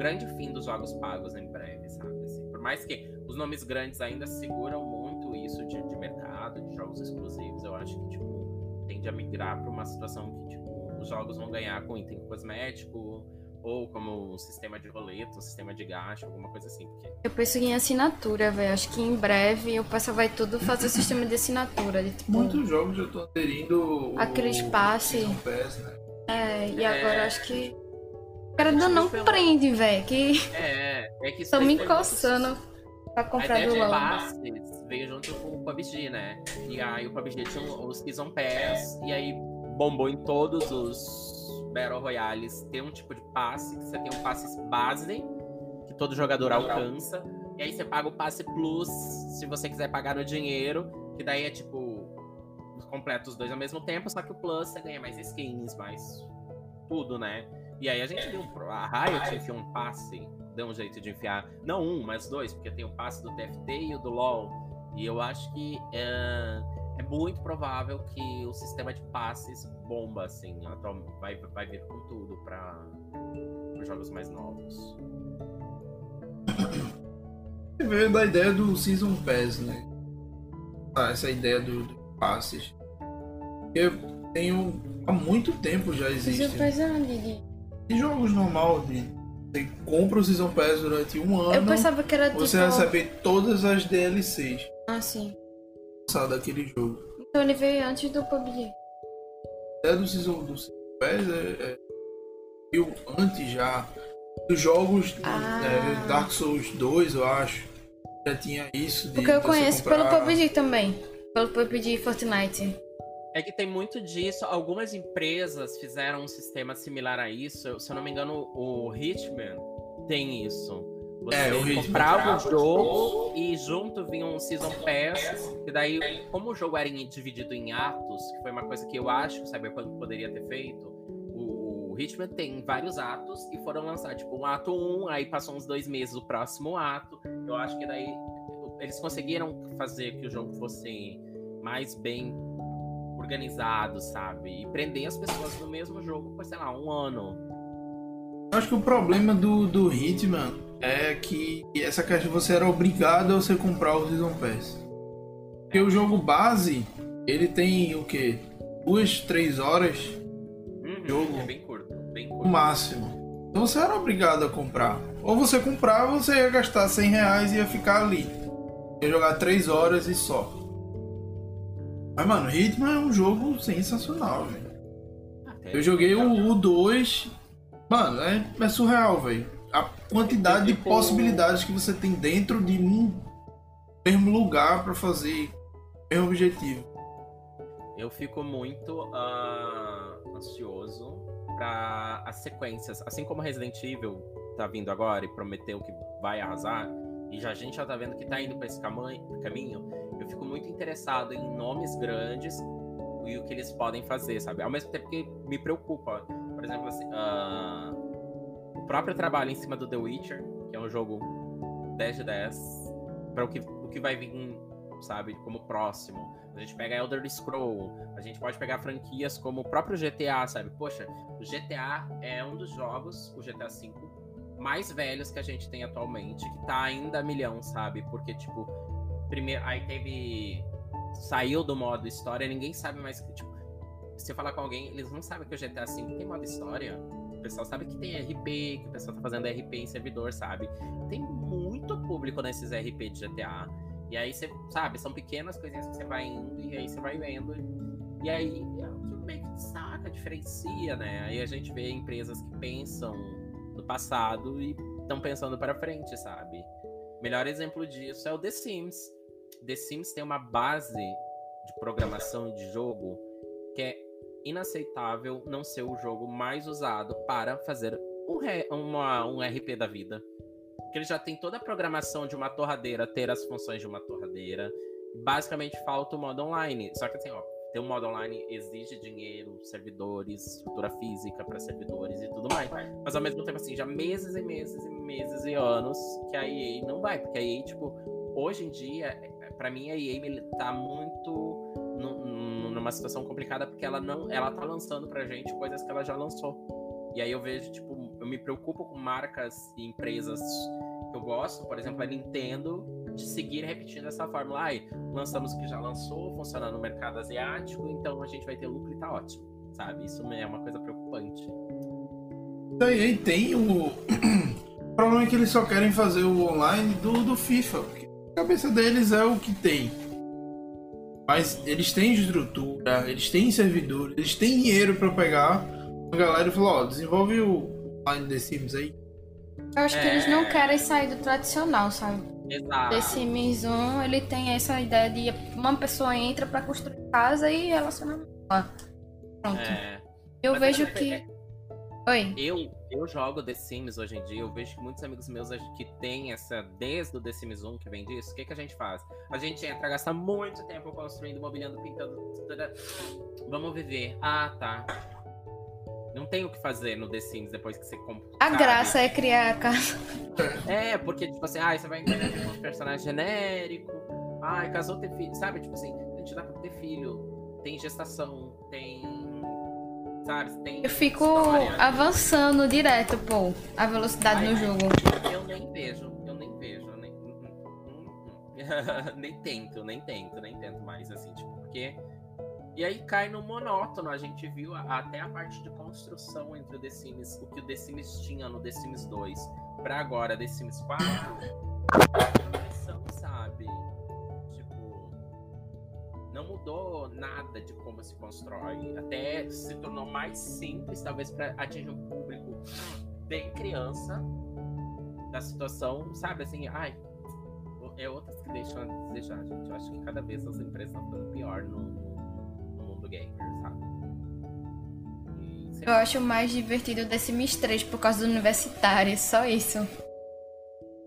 Grande fim dos jogos pagos em breve, sabe? Assim, por mais que os nomes grandes ainda seguram muito isso de, de mercado, de jogos exclusivos, eu acho que, tipo, tende a migrar para uma situação que, tipo, os jogos vão ganhar com item cosmético, ou como um sistema de roleta, um sistema de gacha, alguma coisa assim. Porque Eu penso em assinatura, velho. Acho que em breve o pessoal vai tudo fazer sistema de assinatura. De, tipo, Muitos jogos já estão aderindo. o- Aqueles passe. Season Pass, né? É, e É. agora acho que. O cara ainda não pelo- prende, velho. Que É, é que isso tô me coçando pra A comprar ideia do de LoL. passes veio junto com o PUBG, né? E aí o PUBG tinha o Season Pass, e aí bombou em todos os Battle Royales. Tem um tipo de passe, que você tem um passe base, que todo jogador alcança. E aí você paga o passe plus, se você quiser pagar no dinheiro, que daí é tipo, completa os dois ao mesmo tempo, só que o plus você ganha mais skins, mais tudo, né? E aí a gente viu, a Riot enfiou um passe, deu um jeito de enfiar, não um, mas dois, porque tem o passe do TFT e o do LoL. E eu acho que é, é muito provável que o sistema de passes bomba, assim, vai, vai vir com tudo para os jogos mais novos. Veio da ideia do Season Pass, né? Ah, essa ideia do, do passes. Eu tenho. Há muito tempo já existe. Season Pass é onde, Em jogos normal, de, você compra o Season Pass durante um ano. Eu pensava que era tipo. Você recebe todas as DLCs Ah, sim. lançadas daquele jogo. Então ele veio antes do PUBG. Ideia do Season, do Season Pass é, é veio antes já. Dos jogos de, Ah. é, Dark Souls 2, eu acho. Já tinha isso. De Porque eu conheço comprar- pelo PUBG também. Pelo PUBG e Fortnite. É que tem muito disso. Algumas empresas fizeram um sistema similar a isso. Se eu não me engano, o Hitman tem isso. Você É, comprava o jogo e junto vinha um Season Pass. E daí, como o jogo era dividido em atos, que foi uma coisa que eu acho que o Cyberpunk poderia ter feito, o, o Hitman tem vários atos e foram lançar, tipo, um ato 1, aí passou uns dois meses o próximo ato. Eu acho que daí eles conseguiram fazer que o jogo fosse mais bem organizado, sabe? E prender as pessoas no mesmo jogo por, sei lá, um ano. Eu acho que o problema do, do Hitman é que essa caixa você era obrigado a você comprar o Season Pass. Porque o jogo base, ele tem o quê? Duas, três horas Uhum, Jogo. É bem curto, bem no curto. máximo. Então você era obrigado a comprar. Ou você comprava, você ia gastar 100 reais e ia ficar ali. Ia jogar três horas e só. Mas, mano, Hitman é um jogo sensacional, velho. Eu joguei o 2. Mano, é, é surreal, velho. A quantidade de possibilidades que você tem dentro de um mesmo lugar pra fazer o mesmo objetivo. Eu fico muito ah, ansioso para as sequências. Assim como Resident Evil tá vindo agora e prometeu que vai arrasar, e já a gente já tá vendo que tá indo para esse caminho, fico muito interessado em nomes grandes e o que eles podem fazer, sabe? Ao mesmo tempo que me preocupa. Por exemplo, assim, ah, o próprio trabalho em cima do The Witcher, que é um jogo 10 de 10, para o que, o que vai vir, sabe, como próximo. A gente pega Elder Scroll, a gente pode pegar franquias como o próprio GTA, sabe? Poxa, o GTA é um dos jogos, o GTA V, mais velhos que a gente tem atualmente, que tá ainda a milhão, sabe? Porque, tipo, primeiro. Aí teve. Saiu do modo história, ninguém sabe mais tipo. Se você falar com alguém, eles não sabem que o GTA V tem modo história. o pessoal sabe que tem RP, que o pessoal tá fazendo RP em servidor, sabe? Tem muito público nesses RP de GTA. E aí você, sabe, são pequenas coisinhas que você vai indo e aí você vai vendo. E aí é o que meio que destaca, diferencia, né? Aí a gente vê empresas que pensam no passado e estão pensando para frente, sabe? Melhor exemplo disso é o The Sims. The Sims tem uma base de programação de jogo que é inaceitável não ser o jogo mais usado para fazer um, re, uma, um RP da vida. Porque ele já tem toda a programação de uma torradeira ter as funções de uma torradeira. Basicamente falta o modo online. Só que assim, ó, ter um modo online exige dinheiro, servidores, estrutura física para servidores e tudo mais. Mas ao mesmo tempo, assim, já meses e meses e meses e anos que a EA não vai. Porque a EA, tipo, hoje em dia, para mim, a EA tá muito numa situação complicada porque ela não, ela tá lançando pra gente coisas que ela já lançou. E aí eu vejo, tipo, eu me preocupo com marcas e empresas que eu gosto, por exemplo, a Nintendo, de seguir repetindo essa fórmula. Ai, lançamos o que já lançou, funciona no mercado asiático, então a gente vai ter lucro e tá ótimo, sabe? Isso é uma coisa preocupante. E tem o. o problema é que eles só querem fazer o online do, do FIFA. A cabeça deles é o que tem. Mas eles têm estrutura, eles têm servidores, eles têm dinheiro para pegar a galera e falar, ó, desenvolve o online The Sims aí. Eu acho é... que eles não é. querem sair do tradicional, sabe? Exato. The Sims 1, ele tem essa ideia de uma pessoa entra para construir casa e relacionamento. Pronto. É... Eu Mas vejo que... Oi. Eu, eu jogo The Sims hoje em dia, eu vejo que muitos amigos meus que têm essa, desde o The Sims 1 que vem disso, o que, que a gente faz? A gente entra, gasta muito tempo construindo, mobiliando, pintando. Vamos viver. Ah, tá. Não tem o que fazer no The Sims depois que você compra. A graça é criar a casa. É, porque, tipo assim, ah, você vai com um personagem genérico. Ai, casou ter filho. Sabe, tipo assim, a gente dá pra ter filho. Tem gestação, tem sabe? Tem eu fico história. avançando direto, pô, a velocidade Ai, no jogo. Eu nem vejo, eu nem vejo, nem, nem tento, nem tento, nem tento mais, assim, tipo, porque. E aí cai no monótono. A gente viu até a parte de construção entre o The Sims, o que o The Sims tinha no The Sims 2 para agora The Sims 4. sabe? Não mudou nada de como se constrói. Até se tornou mais simples, talvez para atingir um público bem criança da situação, sabe? Assim, ai, é outras que deixam a desejar, gente. Eu acho que cada vez as empresas estão ficando pior no, no mundo gamer, sabe? E, Eu acho mais divertido o The Sims 3 por causa do universitário, só isso.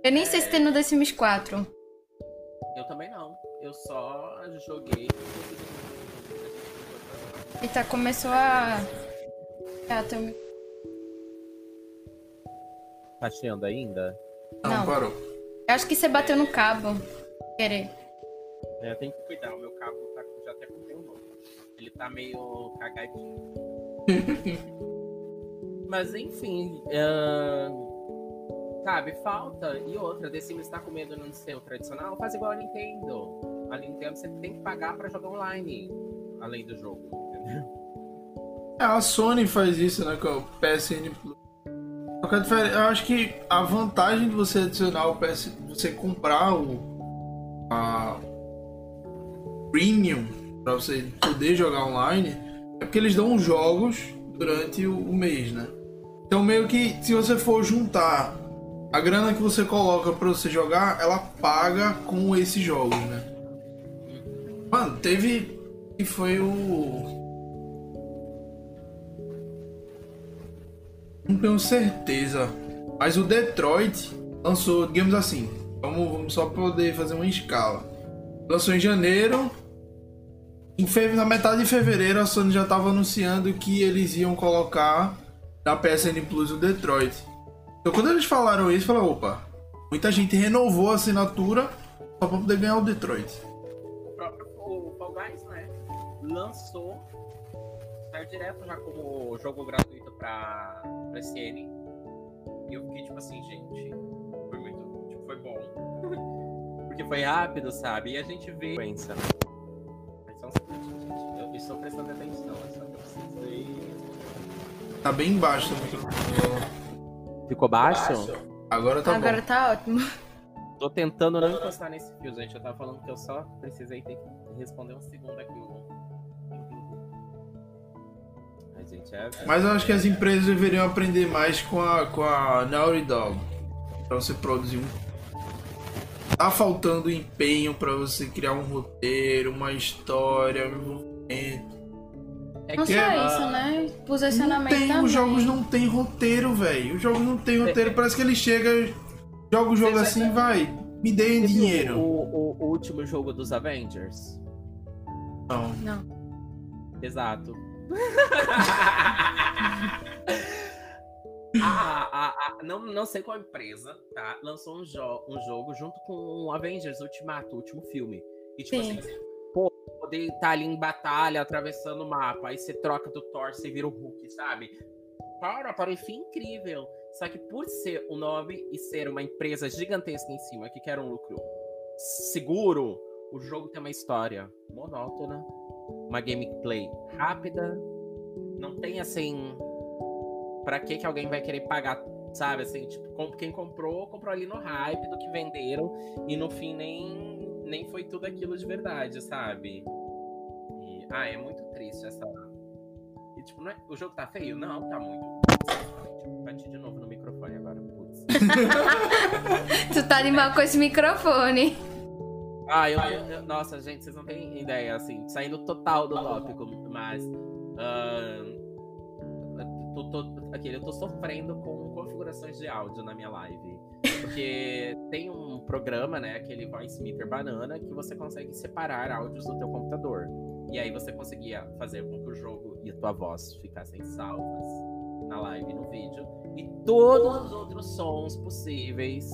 Eu nem é... sei se tem no The Sims 4. Eu também não. Eu só joguei. Eita, começou a. Ah, tô... Tá cheando ainda? Não, Não, parou. Eu acho que você bateu no cabo. Querer. É, tem que cuidar, o meu cabo tá, já até comprei um novo. Ele tá meio cagadinho. Mas enfim. Uh... Sabe, falta. E outra, The Sims tá com medo de não ser o tradicional, faz igual a Nintendo a Nintendo você tem que pagar para jogar online, além do jogo, entendeu? É, a Sony faz isso, né, com o PSN Plus. Eu acho que a vantagem de você adicionar o PS, você comprar o a Premium para você poder jogar online, é porque eles dão jogos durante o, o mês, né? Então meio que se você for juntar a grana que você coloca para você jogar, ela paga com esses jogos, né? Mano, teve. que foi o. Não tenho certeza. Mas o Detroit lançou, digamos assim. Vamos, vamos só poder fazer uma escala. Lançou em janeiro. Em fe... Na metade de fevereiro a Sony já estava anunciando que eles iam colocar na PSN Plus o Detroit. Então quando eles falaram isso, falei, opa, muita gente renovou a assinatura só para poder ganhar o Detroit lançou, saiu direto já como jogo gratuito pra PSN. E eu fiquei tipo assim, gente, foi muito, tipo, foi bom. Porque foi rápido, sabe? E a gente vê. Pensa, né? Mas só um segundo, gente. Eu estou prestando atenção, é só que eu preciso ir. Tá bem baixo também. Ficou baixo? Agora tá Agora bom. tá ótimo. Tô tentando não encostar nesse fio, gente. Eu tava falando que eu só precisei ter que responder um segundo aqui. o- Ai, gente, é... Mas eu acho que as empresas deveriam aprender mais com a, com a Naughty Dog. Pra você produzir um. Tá faltando empenho pra você criar um roteiro, uma história, um envolvimento. É Não que só ah, isso, né? Não Posicionamento tem, também. os jogos não tem roteiro, velho. Os jogos não tem roteiro. Parece que ele chega, joga o jogo assim, vai, me deem Você viu dinheiro. O, o- o último jogo dos Avengers? Não. Não. Exato. Ah, ah, ah, não, não sei qual empresa, tá? Lançou um, jo um jogo junto com o Avengers Ultimato, o último filme. E tipo Sim. assim, pô, poder estar ali em batalha, atravessando o mapa, aí você troca do Thor, você vira o Hulk, sabe? Para, parecia incrível. Só que por ser o nome e ser uma empresa gigantesca em cima que quer um lucro seguro, o jogo tem uma história monótona, uma gameplay rápida, não tem assim. Pra que que alguém vai querer pagar, sabe? Assim, tipo, quem comprou, comprou ali no hype do que venderam e no fim nem, nem foi tudo aquilo de verdade, sabe? E, ah, é muito triste essa. E, tipo, é- o jogo tá feio? Não, tá muito. Bati de novo no microfone agora, putz. Tu tá mal com esse microfone. Ah, eu, eu- Nossa, gente, vocês não têm ideia, assim, saindo total do tópico, mas. eu tô, tô- aquele, eu tô sofrendo com configurações de áudio na minha live. Porque tem um programa, né, aquele Voice Meter Banana, que você consegue separar áudios do teu computador. E aí você conseguia fazer com que o jogo e a tua voz ficassem salvas na live no vídeo. E todos os outros sons possíveis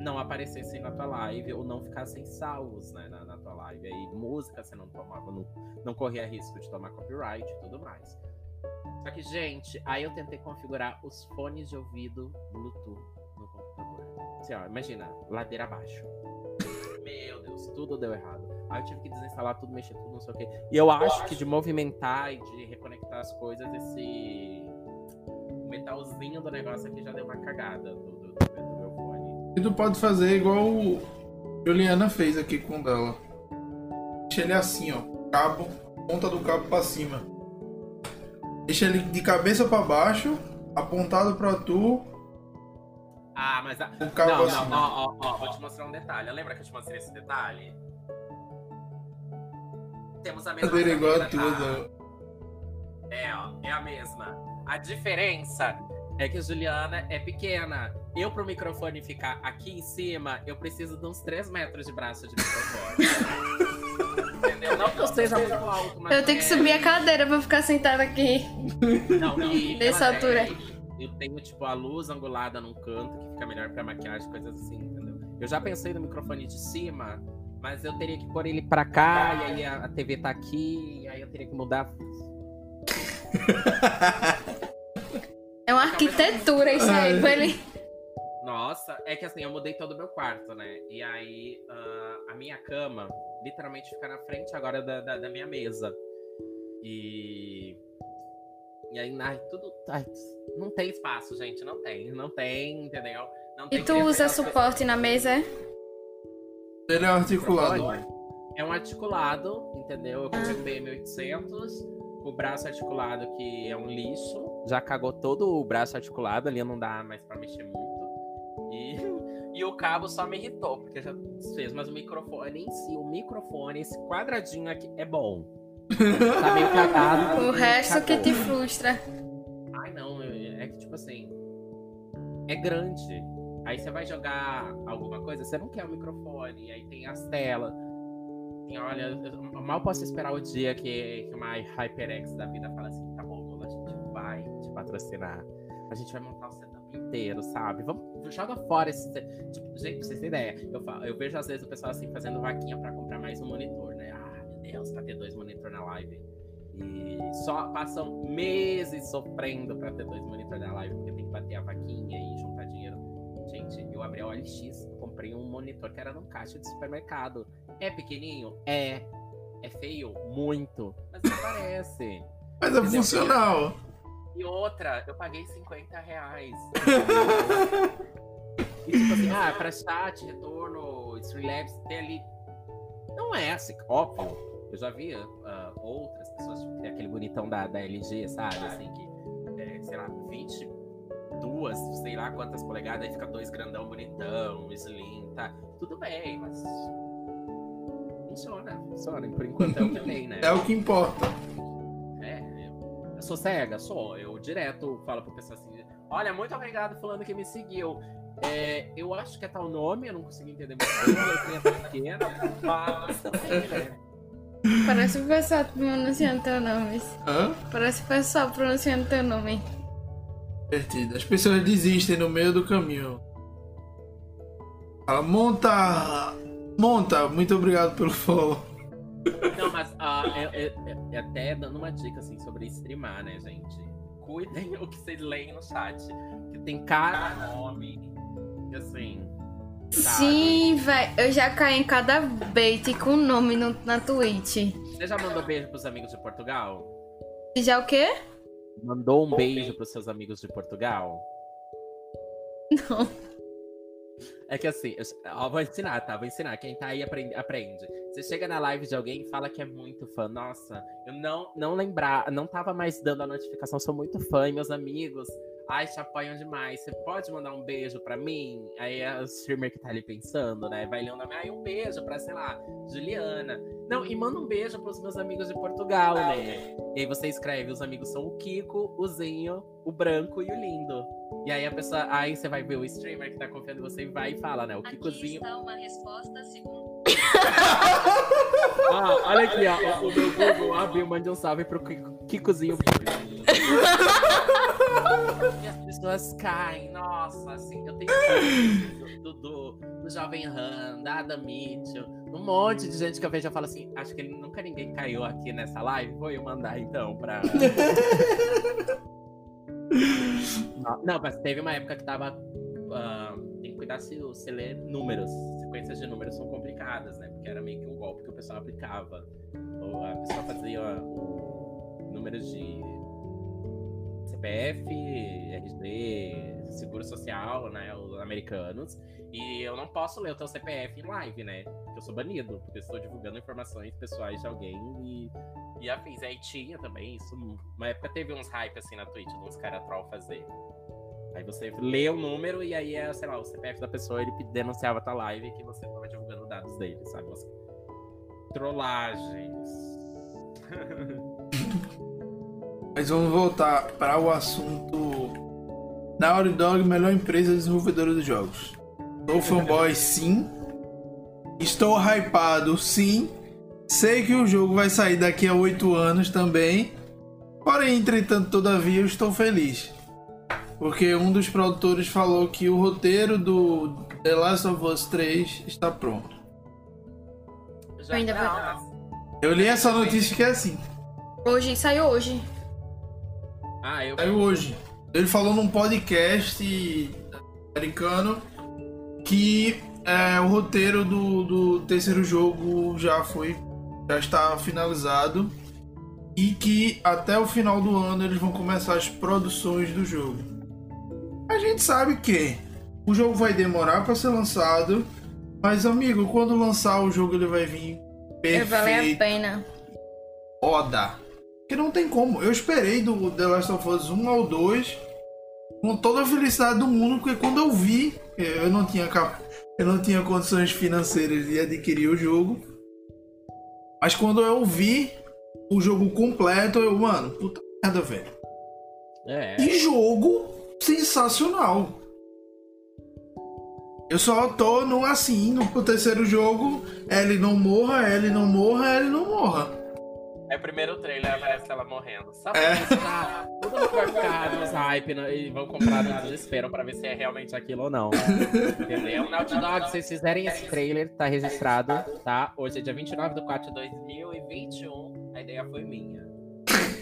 não aparecessem na tua live ou não ficassem salvos né, na, na tua live. Aí música você não tomava, não, não corria risco de tomar copyright e tudo mais. Só que, gente, aí eu tentei configurar os fones de ouvido Bluetooth no computador. Assim, ó, imagina, ladeira abaixo. Meu Deus, tudo deu errado. Aí eu tive que desinstalar tudo, mexer tudo, não sei o quê. E eu acho que de movimentar e de reconectar as coisas, esse metalzinho do negócio aqui já deu uma cagada. E tu pode fazer igual o Juliana fez aqui com o dela. Deixa ele assim, ó. Cabo, ponta do cabo pra cima. Deixa ele de cabeça pra baixo, apontado pra tu, Ah, mas. A... o cabo Não, assim. não, ó, ó, ó, vou te mostrar um detalhe. Lembra que eu te mostrei esse detalhe? Temos a mesma. Igual a cadeira, tua. tá? É, ó, é a mesma. A diferença é que a Juliana é pequena. Eu, pro microfone ficar aqui em cima, eu preciso de uns 3 metros de braço de microfone. Entendeu? Não que eu seja muito alto, mas. Eu tenho que é- subir a cadeira pra ficar sentada aqui. Não, e Nessa altura. tem- Eu tenho, tipo, a luz angulada num canto que fica melhor pra maquiagem, coisas assim, entendeu? Eu já pensei no microfone de cima, mas eu teria que pôr ele pra cá, e aí a, a TV tá aqui, e aí eu teria que mudar. É uma arquitetura isso aí. pra ele... Nossa, é que assim, eu mudei todo o meu quarto, né? E aí ah, a minha cama literalmente fica na frente agora da, da, da minha mesa. E. E aí, ai, tudo. ai, não tem espaço, gente. Não tem. Não tem, entendeu? Não E tem tu que- usa suporte na mesa? é? Ele é articulado. É um articulado, entendeu? Eu comprei um BM800 com o braço articulado que é um lixo. Já cagou todo o braço articulado, ali não dá mais pra mexer muito. E, e o cabo só me irritou, porque já desfez. Mas o microfone em si, o microfone, esse quadradinho aqui, é bom. Tá meio cagado. O mas resto que cagou. te frustra. Ai, não, é que tipo assim. É grande. Aí você vai jogar alguma coisa, você não quer o microfone, aí tem as telas. Tem, olha, eu mal posso esperar o dia que, que uma HyperX da vida fala assim: vai te patrocinar. A gente vai montar o setup inteiro, sabe? Vamos, joga fora esse. Tipo, gente, pra vocês terem ideia, eu, falo, eu vejo às vezes o pessoal assim fazendo vaquinha pra comprar mais um monitor, né? Ah, meu Deus, pra ter dois monitor na live. E só passam meses sofrendo pra ter dois monitores na live, porque tem que bater a vaquinha e juntar dinheiro. Gente, eu abri a OLX, comprei um monitor que era num caixa de supermercado. É pequenininho? É. É feio? Muito. Mas não parece. Mas é funcional. E outra, eu paguei 50 reais. e tipo assim, ah, pra chat, retorno, Streamlabs, tem ali. Não é assim, óbvio. Eu já vi uh, outras pessoas, tipo, aquele bonitão da, da LG, sabe? Assim, que, é, sei lá, 22, sei lá quantas polegadas, aí fica dois grandão bonitão, slim, tá? Tudo bem, mas. Funciona, funciona. Por enquanto é o que tem, né? É o que importa. Eu sou cega? Sou. Eu direto falo pro pessoal assim: olha, muito obrigado falando que me seguiu. É, eu acho que é tal nome, eu não consegui entender muito bem, pequena, mas também, né? Parece o pessoal pronunciando teu nome. Hã? Parece o pessoal pronunciando teu nome. Divertido. As pessoas desistem no meio do caminho. Fala, monta! Monta! Muito obrigado pelo follow. Não, mas uh, é, é, é, até dando uma dica assim sobre streamar, né, gente? Cuidem o que vocês leem no chat. Que tem cada nome. E assim. Sabe? Sim, velho. Eu já caí em cada bait com nome no, na Twitch. Você já mandou beijo pros amigos de Portugal? Já o quê? Mandou um beijo pros seus amigos de Portugal? Não. É que assim, eu, vou ensinar, tá? Vou ensinar. Quem tá aí aprende, aprende. Você chega na live de alguém e fala que é muito fã. Nossa, eu não, não lembrar, não tava mais dando a notificação, sou muito fã e meus amigos, ai, te apoiam demais. Você pode mandar um beijo pra mim? Aí o streamer que tá ali pensando, né? Vai ler o nome, ai, um beijo pra, sei lá, Juliana. Não, e manda um beijo pros meus amigos de Portugal, né? E aí você escreve, os amigos são o Kiko, o Zinho, o Branco e o Lindo. E aí a pessoa, aí você vai ver o streamer que tá confiando em você e vai e fala, né? O Kikozinho. Aqui está uma resposta segundo. ah, olha aqui, ó. O meu Google abriu, mande um salve pro Kikozinho. e as pessoas caem, nossa, assim, eu tenho do, do, do Jovem Han, da Adam Mitchell, um monte de gente que eu vejo e falo assim, acho que nunca ninguém caiu aqui nessa live, vou eu mandar então pra. Não, mas teve uma época que tava. Uh, tem que cuidar se você lê números. Sequências de números são complicadas, né? Porque era meio que um golpe que o pessoal aplicava. Ou a pessoa fazia uh, números de CPF, RG, Seguro Social, né? Os americanos. E eu não posso ler o teu CPF em live, né? Porque eu sou banido, porque eu estou divulgando informações pessoais de alguém e e afins. Aí tinha também isso. Uma época teve uns hype assim na Twitch, uns caras troll fazer. Aí você lê o número e aí é, sei lá, o CPF da pessoa, ele denunciava a tua live que você tava divulgando dados dele, sabe? Umas trollagens. Mas vamos voltar para o assunto. Naughty Dog, melhor empresa desenvolvedora de jogos. Sou fanboy, sim. Estou hypado, sim. Sei que o jogo vai sair daqui a oito anos também. Porém, entretanto, todavia, eu estou feliz. Porque um dos produtores falou que o roteiro do The Last of Us 3 está pronto. Já ainda vai. Eu li essa notícia que é assim. Hoje, saiu hoje. Ah, eu. Saiu hoje. Ele falou num podcast americano que é, o roteiro do, do terceiro jogo já foi já está finalizado e que até o final do ano eles vão começar as produções do jogo. A gente sabe que o jogo vai demorar para ser lançado, mas amigo, quando lançar o jogo ele vai vir perfeito. Vale a pena. Oda. Que não tem como. Eu esperei do The Last of Us 1 ao 2 com toda a felicidade do mundo, porque quando eu vi, eu não tinha eu não tinha condições financeiras de adquirir o jogo. Mas quando eu vi o jogo completo, eu, mano, puta merda, velho. É. Que jogo sensacional. Eu só tô no assim, no terceiro jogo, ele não morra, ele não morra, ele não morra. É o primeiro trailer, aparece ela morrendo. Sabe é. tá, todo mundo vai ficar nos hype né, e vão comprar no desespero pra ver se é realmente aquilo ou não. Entendeu? Naughty Dog, se vocês fizerem esse trailer, tá registrado, tá? Hoje é dia 29 de 4 de 2021. A ideia foi minha.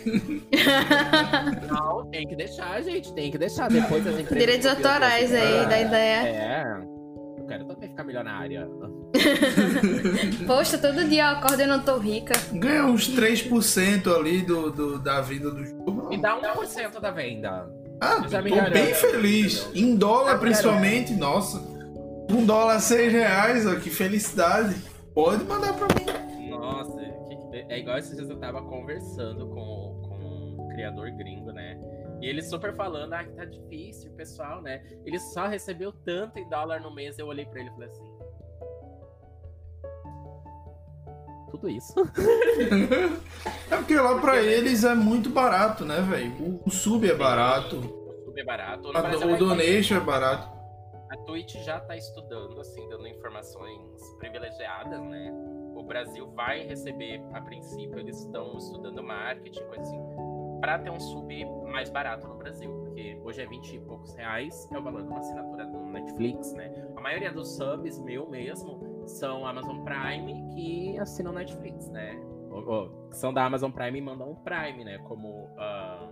não, tem que deixar, gente. Tem que deixar. Depois as empresas. Direitos autorais aí da ideia. É. quero também ficar milionária. Poxa, todo dia eu acordo e não tô rica. Ganha uns 3% ali do, do, da vida do jogo. Me dá 1% da venda. Ah, Eu já me tô garanto. bem feliz. Em dólar, principalmente, nossa. Um dólar, seis reais, ó, que felicidade. Pode mandar pra mim. Nossa, é igual esses dias eu tava conversando com, com um criador gringo, né? E ele super falando, ah, que tá difícil, pessoal, né? Ele só recebeu tanto em dólar no mês, eu olhei pra ele e falei assim. Tudo isso? É porque lá pra eles é muito barato, né, velho? O, sub é barato. O sub é barato. A- Brasil o donation é barato. A Twitch já tá estudando, assim, dando informações privilegiadas, né? O Brasil vai receber, a princípio, eles estão estudando marketing, coisa assim, pra ter um sub mais barato no Brasil. Porque hoje é 20 e poucos reais, é o valor de uma assinatura do Netflix, né? A maioria dos subs, meu mesmo, são Amazon Prime que assinam Netflix, né? Ou, ou, que são da Amazon Prime e mandam um Prime, né? Como. ah,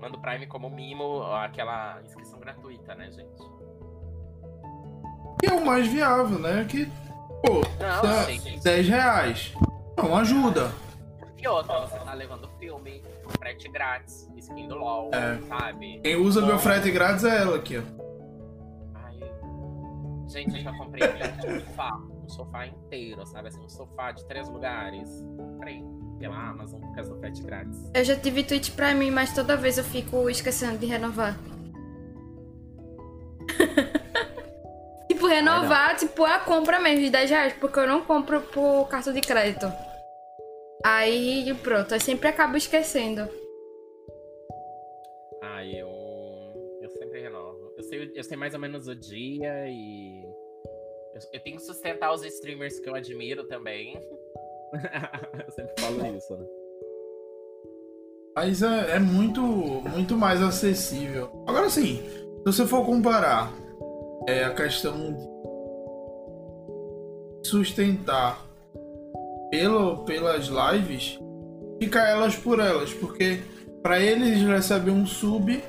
Manda o Prime como mimo, aquela inscrição gratuita, né, gente? E é o mais viável, né? Que, pô, Não, gente. 10 reais. Não ajuda. E outra, você tá levando filme, frete grátis, skin do LOL, É. sabe? Quem usa meu frete grátis é ela aqui, ó. Ai, gente, eu já comprei um sofá, um sofá inteiro, sabe? Assim, um sofá de três lugares. Comprei pela Amazon por causa do frete grátis. Eu já tive Twitch pra mim, mas toda vez eu fico esquecendo de renovar. tipo, renovar, tipo, a compra mesmo de 10 reais, porque eu não compro por cartão de crédito. Aí pronto, eu sempre acabo esquecendo. Ai, eu. Eu sempre renovo. Eu sei, eu sei mais ou menos o dia e. Eu, eu tenho que sustentar os streamers que eu admiro também. eu sempre falo isso, né? Mas é, é muito, muito mais acessível. Agora sim, se você for comparar é, a questão de sustentar pelo, pelas lives, fica elas por elas, porque para eles receber um sub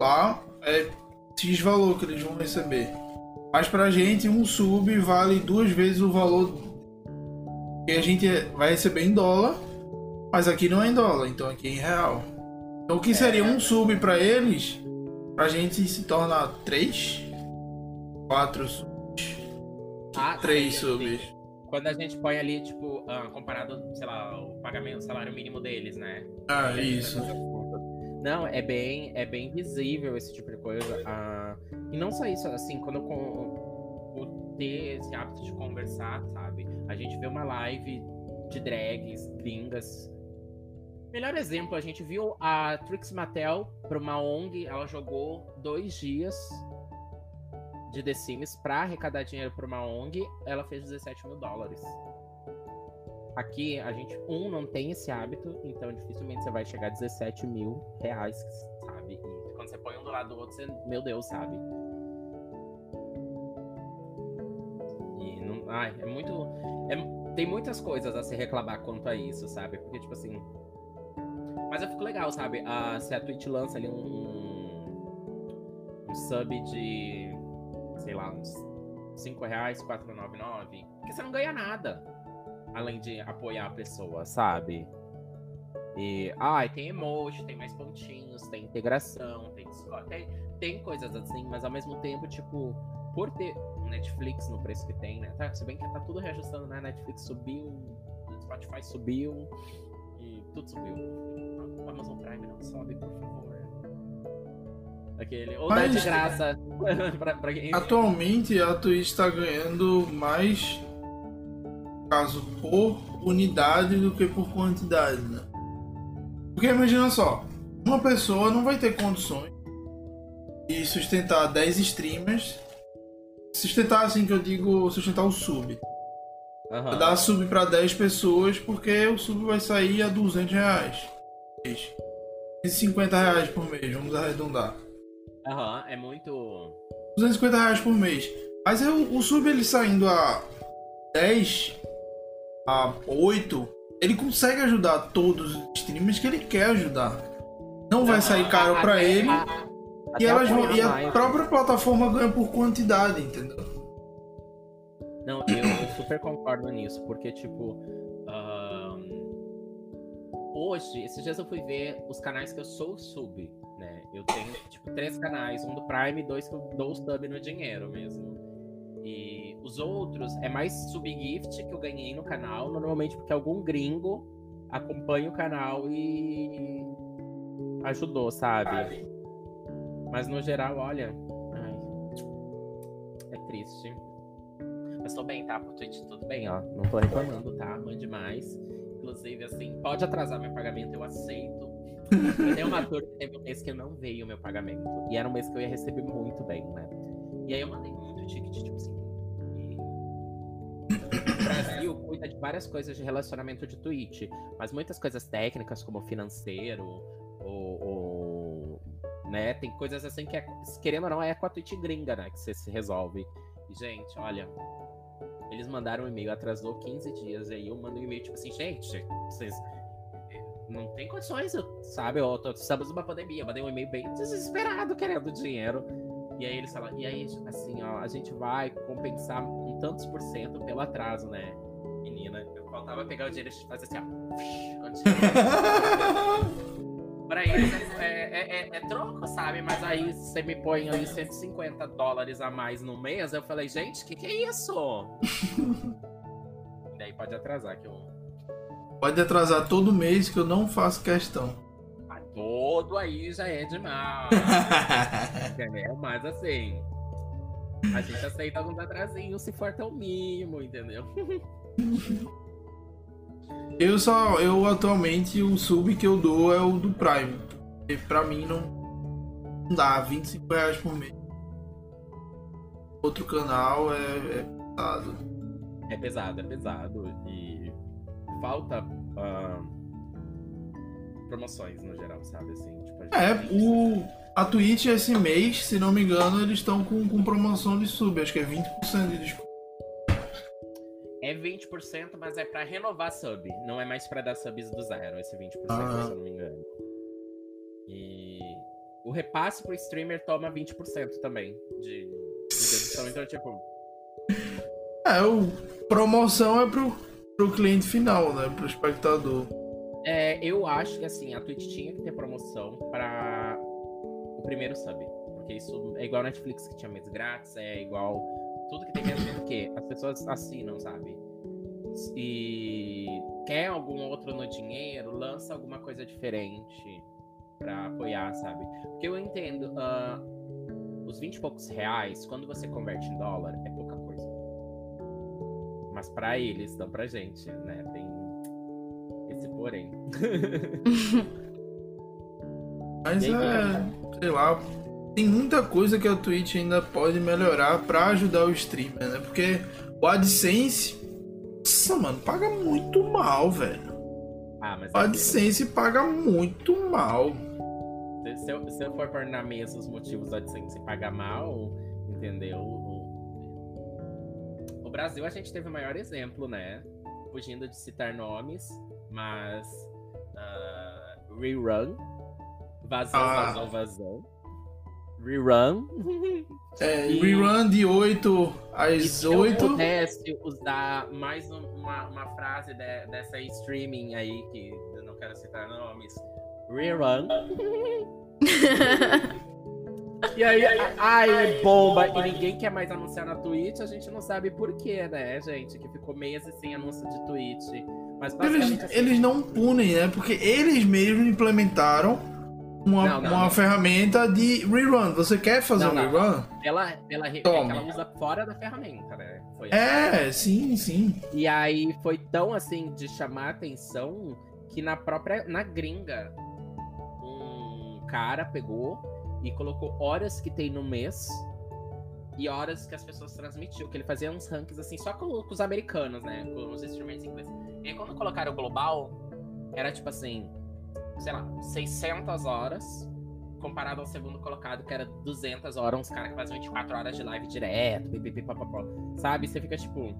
lá é X valor que eles vão receber. Mas pra gente um sub vale duas vezes o valor que a gente vai receber em dólar mas aqui não é em dólar, então aqui é em real. Então o que seria um sub pra eles, pra gente se torna três, quatro subs, Ah, três sim, subs. Quando a gente põe ali, tipo, ah, comparado, sei lá, o pagamento, o salário mínimo deles, né? Ah, isso. Não, é bem, é bem visível esse tipo de coisa. ah, e não só isso, assim, quando eu ter esse hábito de conversar, sabe? A gente vê uma live de drags, gringas. Melhor exemplo, a gente viu a Trix Mattel para uma ONG, ela jogou dois dias de The Sims pra arrecadar dinheiro para uma ONG, ela fez 17 mil dólares. Aqui, a gente, um, não tem esse hábito, então dificilmente você vai chegar a 17 mil reais, sabe? E quando você põe um do lado do outro, você, meu Deus, sabe? E não, ai, é muito. é- tem muitas coisas a se reclamar quanto a isso, sabe? Porque, tipo assim. Mas eu fico legal, sabe? Ah, se a Twitch lança ali um, um sub de. Sei lá, uns 5 reais, 4,99, porque você não ganha nada além de apoiar a pessoa, sabe? E, ai, tem emoji, tem mais pontinhos, tem integração, tem, tem, tem coisas assim, mas ao mesmo tempo, tipo, por ter Netflix no preço que tem, né? Tá, se bem que tá tudo reajustando, né? Netflix subiu, Spotify subiu e tudo subiu. Amazon Prime não sobe, por favor. Aquele. Ou dá Mas- de graça pra, pra quem. Atualmente a Twitch está ganhando mais caso por unidade do que por quantidade, né? Porque imagina só, uma pessoa não vai ter condições de sustentar 10 streamers. Sustentar assim que eu digo, sustentar o sub. Aham. Dar sub para 10 pessoas porque o sub vai sair a 200 reais. 150 reais por mês, vamos arredondar. Aham, é muito. 250 reais por mês. Mas eu, o sub ele saindo a 10, a 8, ele consegue ajudar todos os streamers que ele quer ajudar. Não vai sair caro A- pra até- ele. E, elas vão, e a própria plataforma ganha por quantidade, entendeu? Não, eu super concordo nisso, porque, tipo, hoje, esses dias eu fui ver os canais que eu sou sub, né? Eu tenho, tipo, três canais, um do Prime e dois que eu dou sub no dinheiro mesmo. E os outros é mais sub-gift que eu ganhei no canal, normalmente porque algum gringo acompanha o canal e ajudou, sabe? Mas no geral, olha. Ai, é triste. Mas tô bem, tá? Pro Twitch tudo bem, ó. Não tô reclamando, tá? Mande mais. Inclusive, assim, pode atrasar meu pagamento, eu aceito. Tem uma turma que teve um mês que não veio o meu pagamento. E era um mês que eu ia receber muito bem, né? E aí eu mandei muito ticket, tipo assim. E... O Brasil cuida de várias coisas de relacionamento de Twitch, mas muitas coisas técnicas, como financeiro, ou, ou né? Tem coisas assim que, é, querendo ou não, é com a Twitch gringa, né? Que você se resolve. E, gente, olha, eles mandaram um e-mail, atrasou 15 dias, aí eu mando um e-mail tipo assim, gente, vocês não tem condições, sabe? Eu tô, estamos numa pandemia, mandei um e-mail bem desesperado querendo dinheiro. E aí eles falam, e aí, assim, ó, a gente vai compensar um tantos por cento pelo atraso, né? Menina, eu faltava pegar o dinheiro e fazer assim, ó. pra eles é, é, é, é, troco, sabe? Mas aí você me põe ali 150 dólares a mais no mês, eu falei, gente, que, que é isso? e daí pode atrasar que eu. Pode atrasar todo mês que eu não faço questão. Ah, todo aí já é demais. entendeu? Mas assim. A gente aceita alguns atrasinhos se for tão mínimo, entendeu? Eu só. Eu atualmente o sub que eu dou é o do Prime. E pra mim não, não dá 25 reais por mês. Outro canal é, é pesado. É pesado, é pesado. Falta uh, promoções no geral, sabe? Assim, tipo, a é, gente... É, o, a Twitch esse mês, se não me engano, eles estão com, com promoção de sub, acho que é 20% de desconto. É 20%, mas é para renovar sub. Não é mais para dar subs do zero, esse 20%, ah. se eu não me engano. E o repasse pro streamer toma 20% também de, de dedução. Então, tipo. É, o promoção é pro, pro cliente final, né? Pro espectador. É, eu acho que assim, a Twitch tinha que ter promoção para o primeiro sub. Porque isso é igual a Netflix que tinha mês grátis, é igual tudo que tem menos do que as pessoas assinam, sabe? E quer algum outro no dinheiro, lança alguma coisa diferente para apoiar, sabe? Porque eu entendo, uh, os 20 e poucos reais, quando você converte em dólar, é pouca coisa. Mas para eles, não pra gente, né? Tem esse porém. Mas aí, é, sei lá, tem muita coisa que a Twitch ainda pode melhorar para ajudar o streamer, né? Porque o AdSense, nossa, mano, paga muito mal, velho. Ah, mas o é AdSense paga muito mal. Se, se, eu, se eu for pôr na mesa os motivos do AdSense pagar mal, entendeu? O Brasil a gente teve o maior exemplo, né? Fugindo de citar nomes, mas uh, rerun, vazão, ah. vazão, vazão rerun. É, e, rerun de 8 às 8. Se eu pudesse usar mais uma, uma frase de, dessa streaming aí, que eu não quero citar nomes. Rerun. e aí, ai, bomba, e ninguém quer mais anunciar na Twitch, a gente não sabe por quê, né, gente? Que ficou meses sem anúncio de Twitch. Mas eles, assim, eles não punem, né? Porque eles mesmos implementaram uma, não, não, uma não. ferramenta de rerun. Você quer fazer um rerun? Ela, ela, é ela usa fora da ferramenta, né? Foi é, assim. sim, sim. E aí foi tão assim de chamar atenção que na própria. Na gringa, um cara pegou e colocou horas que tem no mês e horas que as pessoas transmitiam. Que ele fazia uns rankings assim, só com, com os americanos, né? Com os instrumentos ingleses. E aí quando colocaram o global, era tipo assim sei lá, 600 horas, comparado ao segundo colocado, que era 200 horas, uns caras que fazem 24 horas de live direto, pipipi, papapó, sabe? Você fica tipo.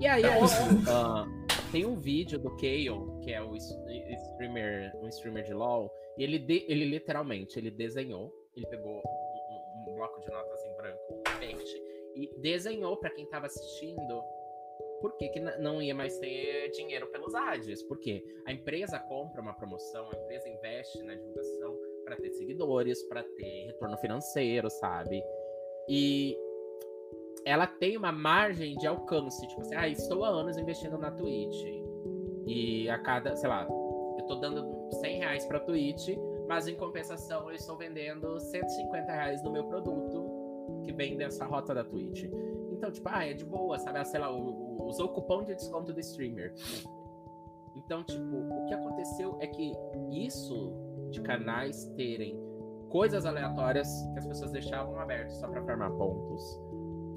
E aí, uh, tem um vídeo do Kale, que é o streamer, um streamer de LoL, E ele, de, ele literalmente, ele desenhou, ele pegou um, um bloco de notas em branco, e desenhou para quem estava assistindo por que, que não ia mais ter dinheiro pelos ads. Porque a empresa compra uma promoção, a empresa investe na divulgação para ter seguidores, para ter retorno financeiro, sabe? E ela tem uma margem de alcance, tipo assim, ah, estou há anos investindo na Twitch. E a cada, sei lá, eu tô dando 100 reais pra Twitch, mas em compensação eu estou vendendo 150 reais no meu produto que vem dessa rota da Twitch. Então, tipo, ah, é de boa, sabe? Ah, sei lá, usou o cupom de desconto do streamer. Então, tipo, o que aconteceu é que isso de canais terem coisas aleatórias que as pessoas deixavam abertos só para farmar pontos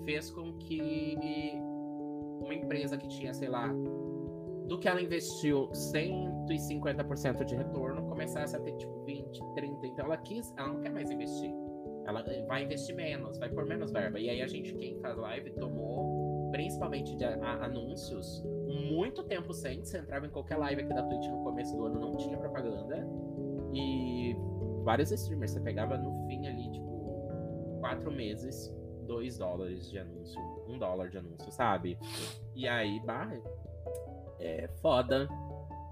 fez com que uma empresa que tinha, sei lá, do que ela investiu 150% de retorno, começasse a ter tipo 20, 30. Então ela quis, ela não quer mais investir. Ela vai investir menos, vai por menos verba. E aí a gente, quem faz live, tomou, principalmente de anúncios, muito tempo sem. Você entrava em qualquer live aqui da Twitch no começo do ano, não tinha propaganda. E vários streamers, você pegava no fim ali, tipo, quatro meses, dois dólares de anúncio, um dólar de anúncio, sabe? E aí, bah, é foda.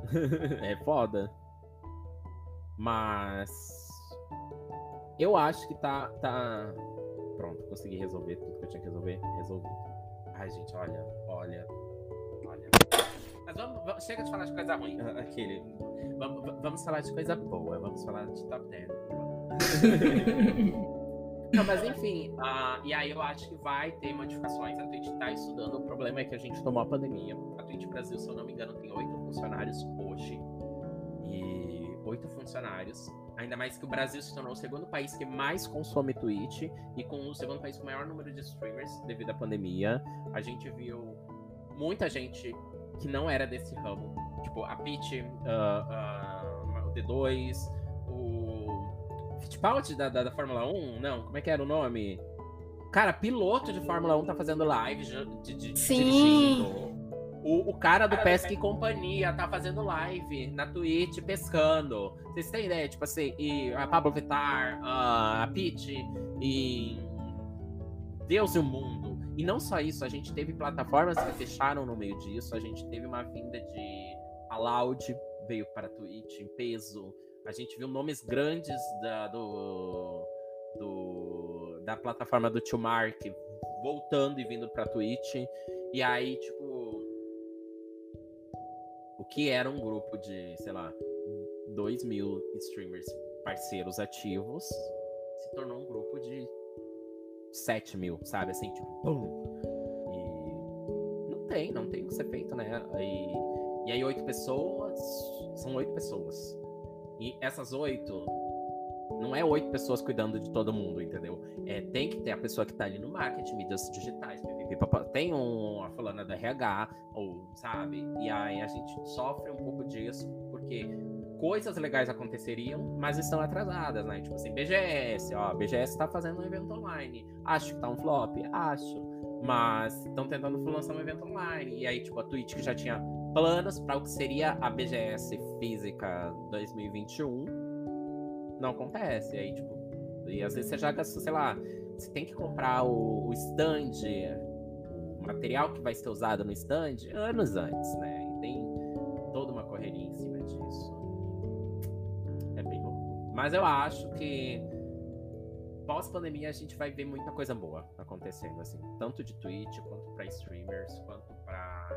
é foda. Mas eu acho que tá, tá. Pronto, consegui resolver tudo que eu tinha que resolver. Resolvi. Ai, gente, olha, olha, olha. Mas vamos, vamos chega de falar de coisa ruim. Aquele. Vamos, vamos falar de coisa boa. Vamos falar de top 10. Não, mas enfim, uh, e aí eu acho que vai ter modificações. A Twitch tá estudando. O problema é que a gente tomou a pandemia. A Twitch Brasil, se eu não me engano, tem oito funcionários hoje. E oito funcionários. Ainda mais que o Brasil se tornou o segundo país que mais consome Twitch e com o segundo país com o maior número de streamers devido à pandemia. A gente viu muita gente que não era desse ramo. Tipo, a Peach, uh, uh, o D2, Fittipaldi da, da, da, Fórmula 1? Não, como é que era o nome? Cara, piloto de Fórmula 1 tá fazendo live de, de, Sim. dirigindo. O, o cara do Pesca e Companhia tá fazendo live na Twitch pescando. Vocês têm ideia? Tipo assim, e a Pablo Vittar, a Pete e. Deus e o mundo. E não só isso, a gente teve plataformas que fecharam no meio disso. A gente teve uma vinda de. A Loud veio para a Twitch em peso. A gente viu nomes grandes da, do, do, da plataforma do Tio Mark voltando e vindo pra Twitch. E aí, tipo. O que era um grupo de, sei lá, 2 mil streamers parceiros ativos se tornou um grupo de 7 mil, sabe? Assim, tipo, bum! E não tem, não tem o que ser feito, né? E, e aí, oito pessoas são oito pessoas. E essas oito, não é oito pessoas cuidando de todo mundo, entendeu? É, tem que ter a pessoa que tá ali no marketing, mídias digitais, tem a fulana da RH, ou sabe? E aí a gente sofre um pouco disso, porque coisas legais aconteceriam, mas estão atrasadas, né? Tipo assim, BGS, ó, BGS tá fazendo um evento online. Acho que tá um flop? Acho. Mas estão tentando lançar um evento online. E aí, tipo, a Twitch que já tinha planos para o que seria a BGS Física 2021 não acontece. Aí, tipo, e às vezes você já gastou, sei lá, você tem que comprar o, o stand, o material que vai ser usado no stand anos antes, né? E tem toda uma correria em cima disso. É bem louco. Mas eu acho que pós-pandemia a gente vai ver muita coisa boa acontecendo, assim, tanto de Twitch quanto para streamers, quanto para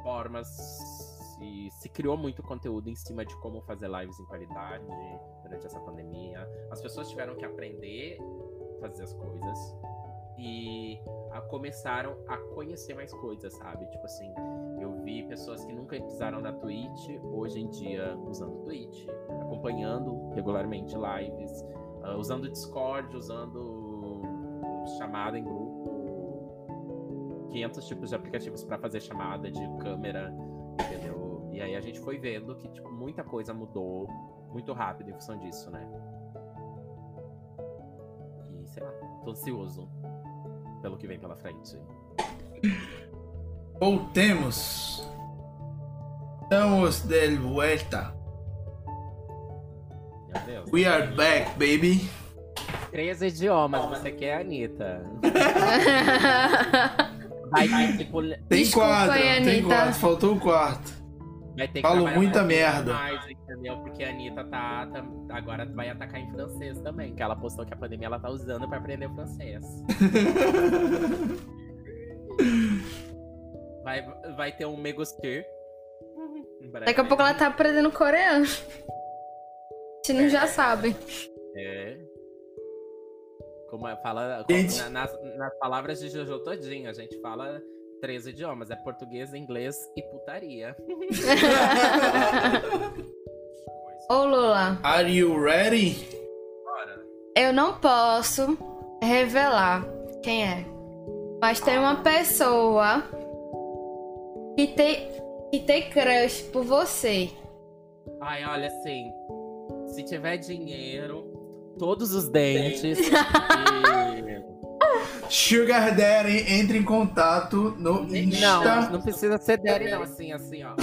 plataformas e se criou muito conteúdo em cima de como fazer lives em qualidade durante essa pandemia. As pessoas tiveram que aprender a fazer as coisas e a, começaram a conhecer mais coisas, sabe? Tipo assim, eu vi pessoas que nunca pisaram na Twitch, hoje em dia usando Twitch, acompanhando regularmente lives, uh, usando Discord, usando chamada em grupo 500 tipos de aplicativos para fazer chamada de câmera, entendeu? E aí a gente foi vendo que tipo, muita coisa mudou muito rápido em função disso, né? E sei lá, tô ansioso pelo que vem pela frente. Voltemos. Estamos de volta. Deus. We are back, baby. Três idiomas, você quer, Anitta? Vai ter, tipo, Tem Desculpa quatro, aí, tem quatro, faltou o quarto. vai ter que Falo muita um merda. Mais, entendeu? Porque a Anitta tá, tá- agora vai atacar em francês também, que ela postou que a pandemia ela tá usando pra aprender francês. vai, vai ter um Megostir. Daqui a pouco ela tá aprendendo coreano. Se não já sabe. É. Como é- fala Gente. na- nas, nas palavras de Jojo todinho, a gente fala três idiomas, é português, inglês e putaria. Ô Lula, Are you ready? Bora. eu não posso revelar quem é. Mas tem uma pessoa que tem, que tem crush por você. Ai, olha assim, se tiver dinheiro, todos os dentes e... Sugar Daddy, entre em contato no Insta. Não, não precisa ser daddy não, assim, assim, ó.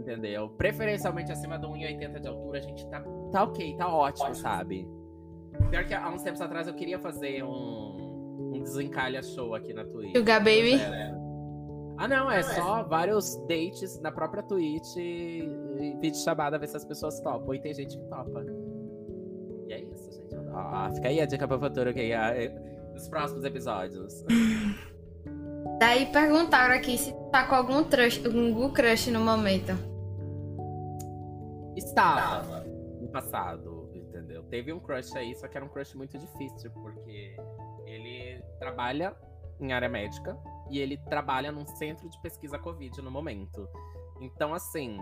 Entendeu? Preferencialmente acima do 1,80 de altura, a gente tá, tá ok, tá ótimo, sabe? Pior que há uns tempos atrás eu queria fazer um, um desencalha show aqui na Twitch. Sugar Baby. Ah, não, é só vários dates na própria Twitch e, e vídeo chamada, ver se as pessoas topam. E tem gente que topa. E é isso, gente. Ah, fica aí a dica pra futuro, ok? Ah, Nos próximos episódios. Daí perguntaram aqui se tá com algum crush, algum crush no momento. Estava no passado, entendeu? Teve um crush aí, só que era um crush muito difícil, porque ele trabalha em área médica e ele trabalha num centro de pesquisa Covid no momento. Então, assim,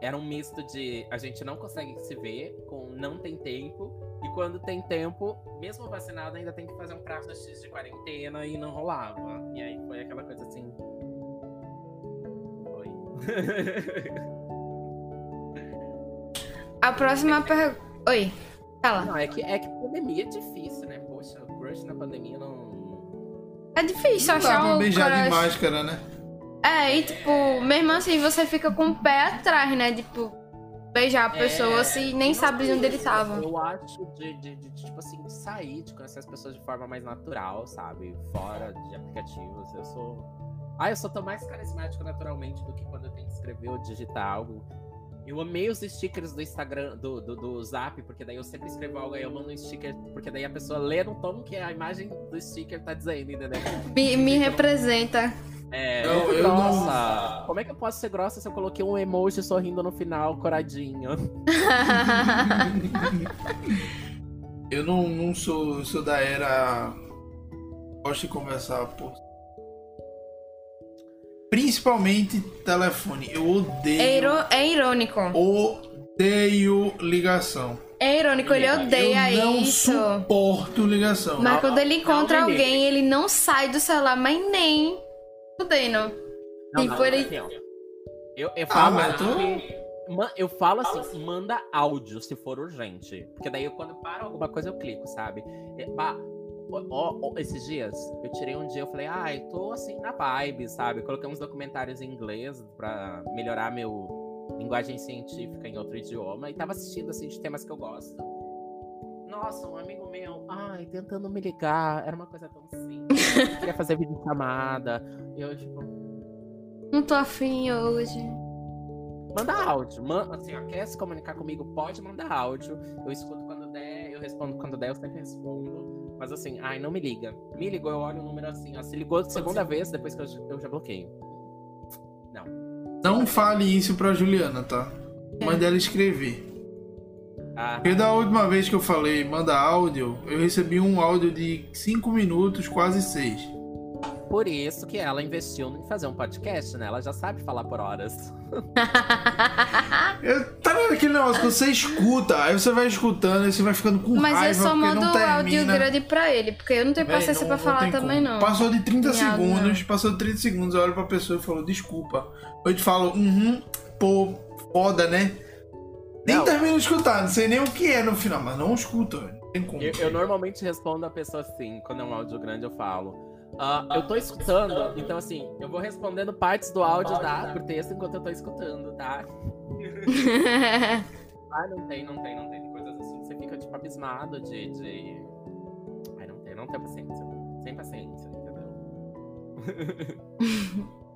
era um misto de a gente não consegue se ver, com não tem tempo, e quando tem tempo, mesmo vacinado, ainda tem que fazer um prazo X de quarentena e não rolava. E aí foi aquela coisa assim. Oi. A próxima pergunta. Oi, fala. Não, é que, é que pandemia é difícil, né? Poxa, o crush na pandemia não. É difícil Não dá achar pra um beijar de crush. máscara, né? É, e tipo, mesmo assim você fica com o pé atrás, né? Tipo, beijar a pessoa É, se nem não sabe onde ele tava. Eu acho de, de, de, tipo assim, de sair, de conhecer as pessoas de forma mais natural, sabe? Fora de aplicativos. Eu sou. Ah, eu sou tão mais carismático naturalmente do que quando eu tenho que escrever ou digitar algo. Eu amei os stickers do Instagram, do, do, do Zap, porque daí eu sempre escrevo algo aí eu mando um sticker, porque daí a pessoa lê no tom que a imagem do sticker tá dizendo, entendeu? Me, me representa. É, Eu- eu, eu não-. Como é que eu posso ser grossa se eu coloquei um emoji sorrindo no final, coradinho? Eu não, não sou, sou da era. Gosto de conversar por. Principalmente telefone. Eu odeio. É, iro- é irônico. Odeio ligação. É irônico, ele odeia eu não isso. suporto ligação. Mas quando ele encontra não, alguém, ele não sai do celular, mas nem fudendo. Tipo, ele- assim. Eu, eu Ah, falo mas assim, eu falo assim, manda áudio se for urgente. Porque daí eu, quando para alguma coisa eu clico, sabe? É, bah, ó, ó, esses dias, eu tirei um dia, eu falei, ah, eu tô assim na vibe, sabe? Coloquei uns documentários em inglês pra melhorar meu linguagem científica em outro idioma e tava assistindo assim de temas que eu gosto. Nossa, um amigo meu, ai, tentando me ligar, era uma coisa tão simples. Eu queria fazer videochamada. E eu, tipo, Não tô afim hoje. Manda áudio. Man, assim, ó, quer se comunicar comigo, pode mandar áudio. Eu escuto eu respondo quando der, eu sempre respondo. Mas assim, ai, não me liga. Me ligou, eu olho o número assim, ó. Se ligou segunda vez, depois que eu, eu já bloqueio. Não. Não fale isso pra Juliana, tá? Manda ela escrever. Ah, Porque da última vez que eu falei manda áudio, eu recebi um áudio de 5 minutos, quase 6. Por isso que ela investiu em fazer um podcast, né? Ela já sabe falar por horas. Eu, tá vendo aquele negócio que você escuta, aí você vai escutando, aí você vai ficando com Mas eu raiva só porque mando não o termina. áudio grande pra ele, porque eu não tenho paciência não- pra falar também, como. não. Passou de 30 Em áudio, segundos, passou de 30 segundos, eu olho pra pessoa e falo, desculpa. Eu te falo, uhum, pô, foda, né? Nem Não. termino de escutar, não sei nem o que é no final, mas não escuto, velho. não tem como. Eu, eu normalmente respondo a pessoa assim, quando é um áudio grande, eu falo. "Ah, eu tô escutando, então assim, eu vou respondendo partes do áudio, tá? Por texto enquanto eu tô escutando, tá? Ah, não tem, não tem, não tem. Coisas assim que você fica, tipo, abismado de. de... Ai, não tem, não tem paciência. Sem paciência, entendeu?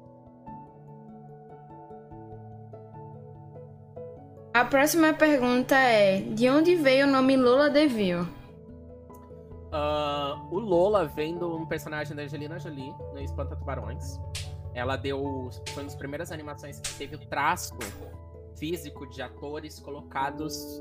A próxima pergunta é: de onde veio o nome Lola Devil? Uh, o Lola vem de um personagem da Angelina Jolie no Espanta Tubarões. Ela deu. Foi uma das primeiras animações que teve o traço físico de atores colocados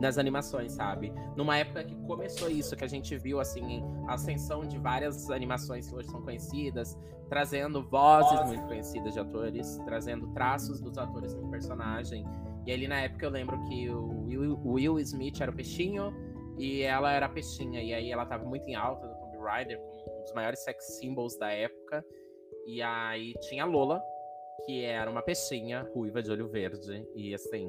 nas animações, sabe? Numa época que começou isso, que a gente viu, assim, a ascensão de várias animações que hoje são conhecidas, trazendo vozes muito conhecidas de atores, trazendo traços dos atores no personagem. E ali na época eu lembro que o Will, o Will Smith era o peixinho e ela era peixinha. E aí ela tava muito em alta no Tomb Raider, um dos maiores sex symbols da época. E aí tinha a Lola, que era uma peixinha ruiva de olho verde. E assim,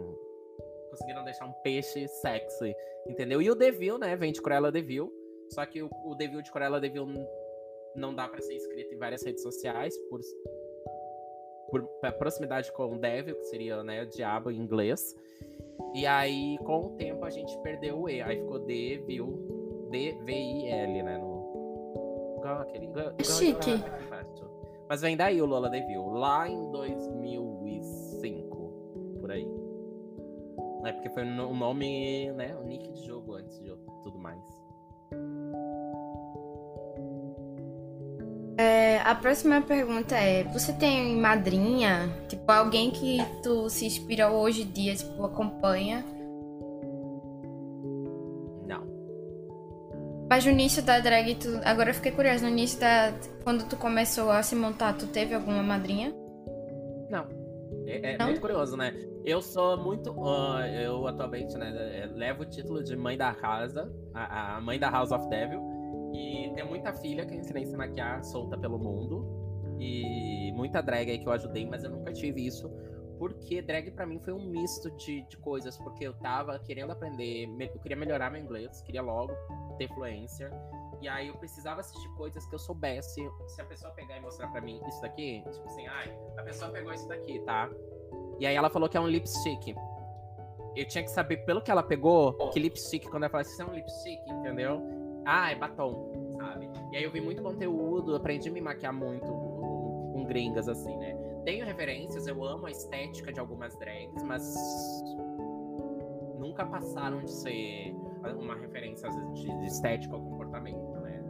conseguiram deixar um peixe sexy, entendeu? E o Devil, né, vem de Cruella Devil. Só que o, o Devil de Cruella Devil não dá para ser escrito em várias redes sociais por, por proximidade com o Devil, que seria, né, o diabo em inglês. E aí, com o tempo, a gente perdeu o E. Aí ficou Devil, D-V-I-L, né, no... Igual aquele... Igual, Chique. Mas vem daí o Lola Devil, lá em 2005, por aí. É porque foi o nome, né, o nick de jogo antes de tudo mais. É, a próxima pergunta é: você tem madrinha? Tipo, alguém que tu se inspira hoje em dia, tipo, acompanha? Não. Mas no início da drag, tu... agora eu fiquei curiosa, no início da. Quando tu começou a se montar, tu teve alguma madrinha? Não. É, é muito curioso, né? Eu sou muito. Uh, eu atualmente, né, é, levo o título de mãe da casa, a, a mãe da House of Devil. E tem muita filha que eu ensinei a se maquiar solta pelo mundo. E muita drag aí que eu ajudei, mas eu nunca tive isso. Porque drag para mim foi um misto de, de coisas. Porque eu tava querendo aprender, eu queria melhorar meu inglês, queria logo ter fluência. E aí eu precisava assistir coisas que eu soubesse. Se a pessoa pegar e mostrar para mim isso daqui, tipo assim, ai, a pessoa pegou isso daqui, tá? E aí ela falou que é um lipstick. Eu tinha que saber pelo que ela pegou, que lipstick, quando ela fala isso é um lipstick, entendeu? Ah, é batom, sabe? E aí eu vi muito conteúdo, aprendi a me maquiar muito com gringas, assim, né? Tenho referências, eu amo a estética de algumas drags, mas nunca passaram de ser uma referência de estética ou comportamento, né?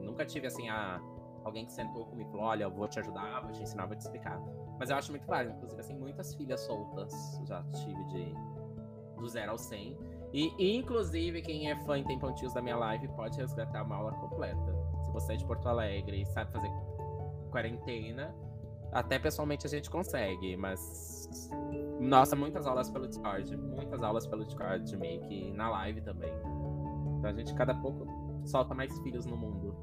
Nunca tive, assim, a, alguém que sentou comigo e falou, olha, eu vou te ajudar, vou te ensinar, vou te explicar. Mas eu acho muito válido, inclusive, assim, muitas filhas soltas já tive de do zero ao 100. E, inclusive, quem é fã e tem pontinhos da minha live pode resgatar uma aula completa. Se você é de Porto Alegre e sabe fazer quarentena, até pessoalmente a gente consegue, mas. Nossa, muitas aulas pelo Discord. Muitas aulas pelo Discord make na live também. Então a gente, cada pouco, solta mais filhos no mundo.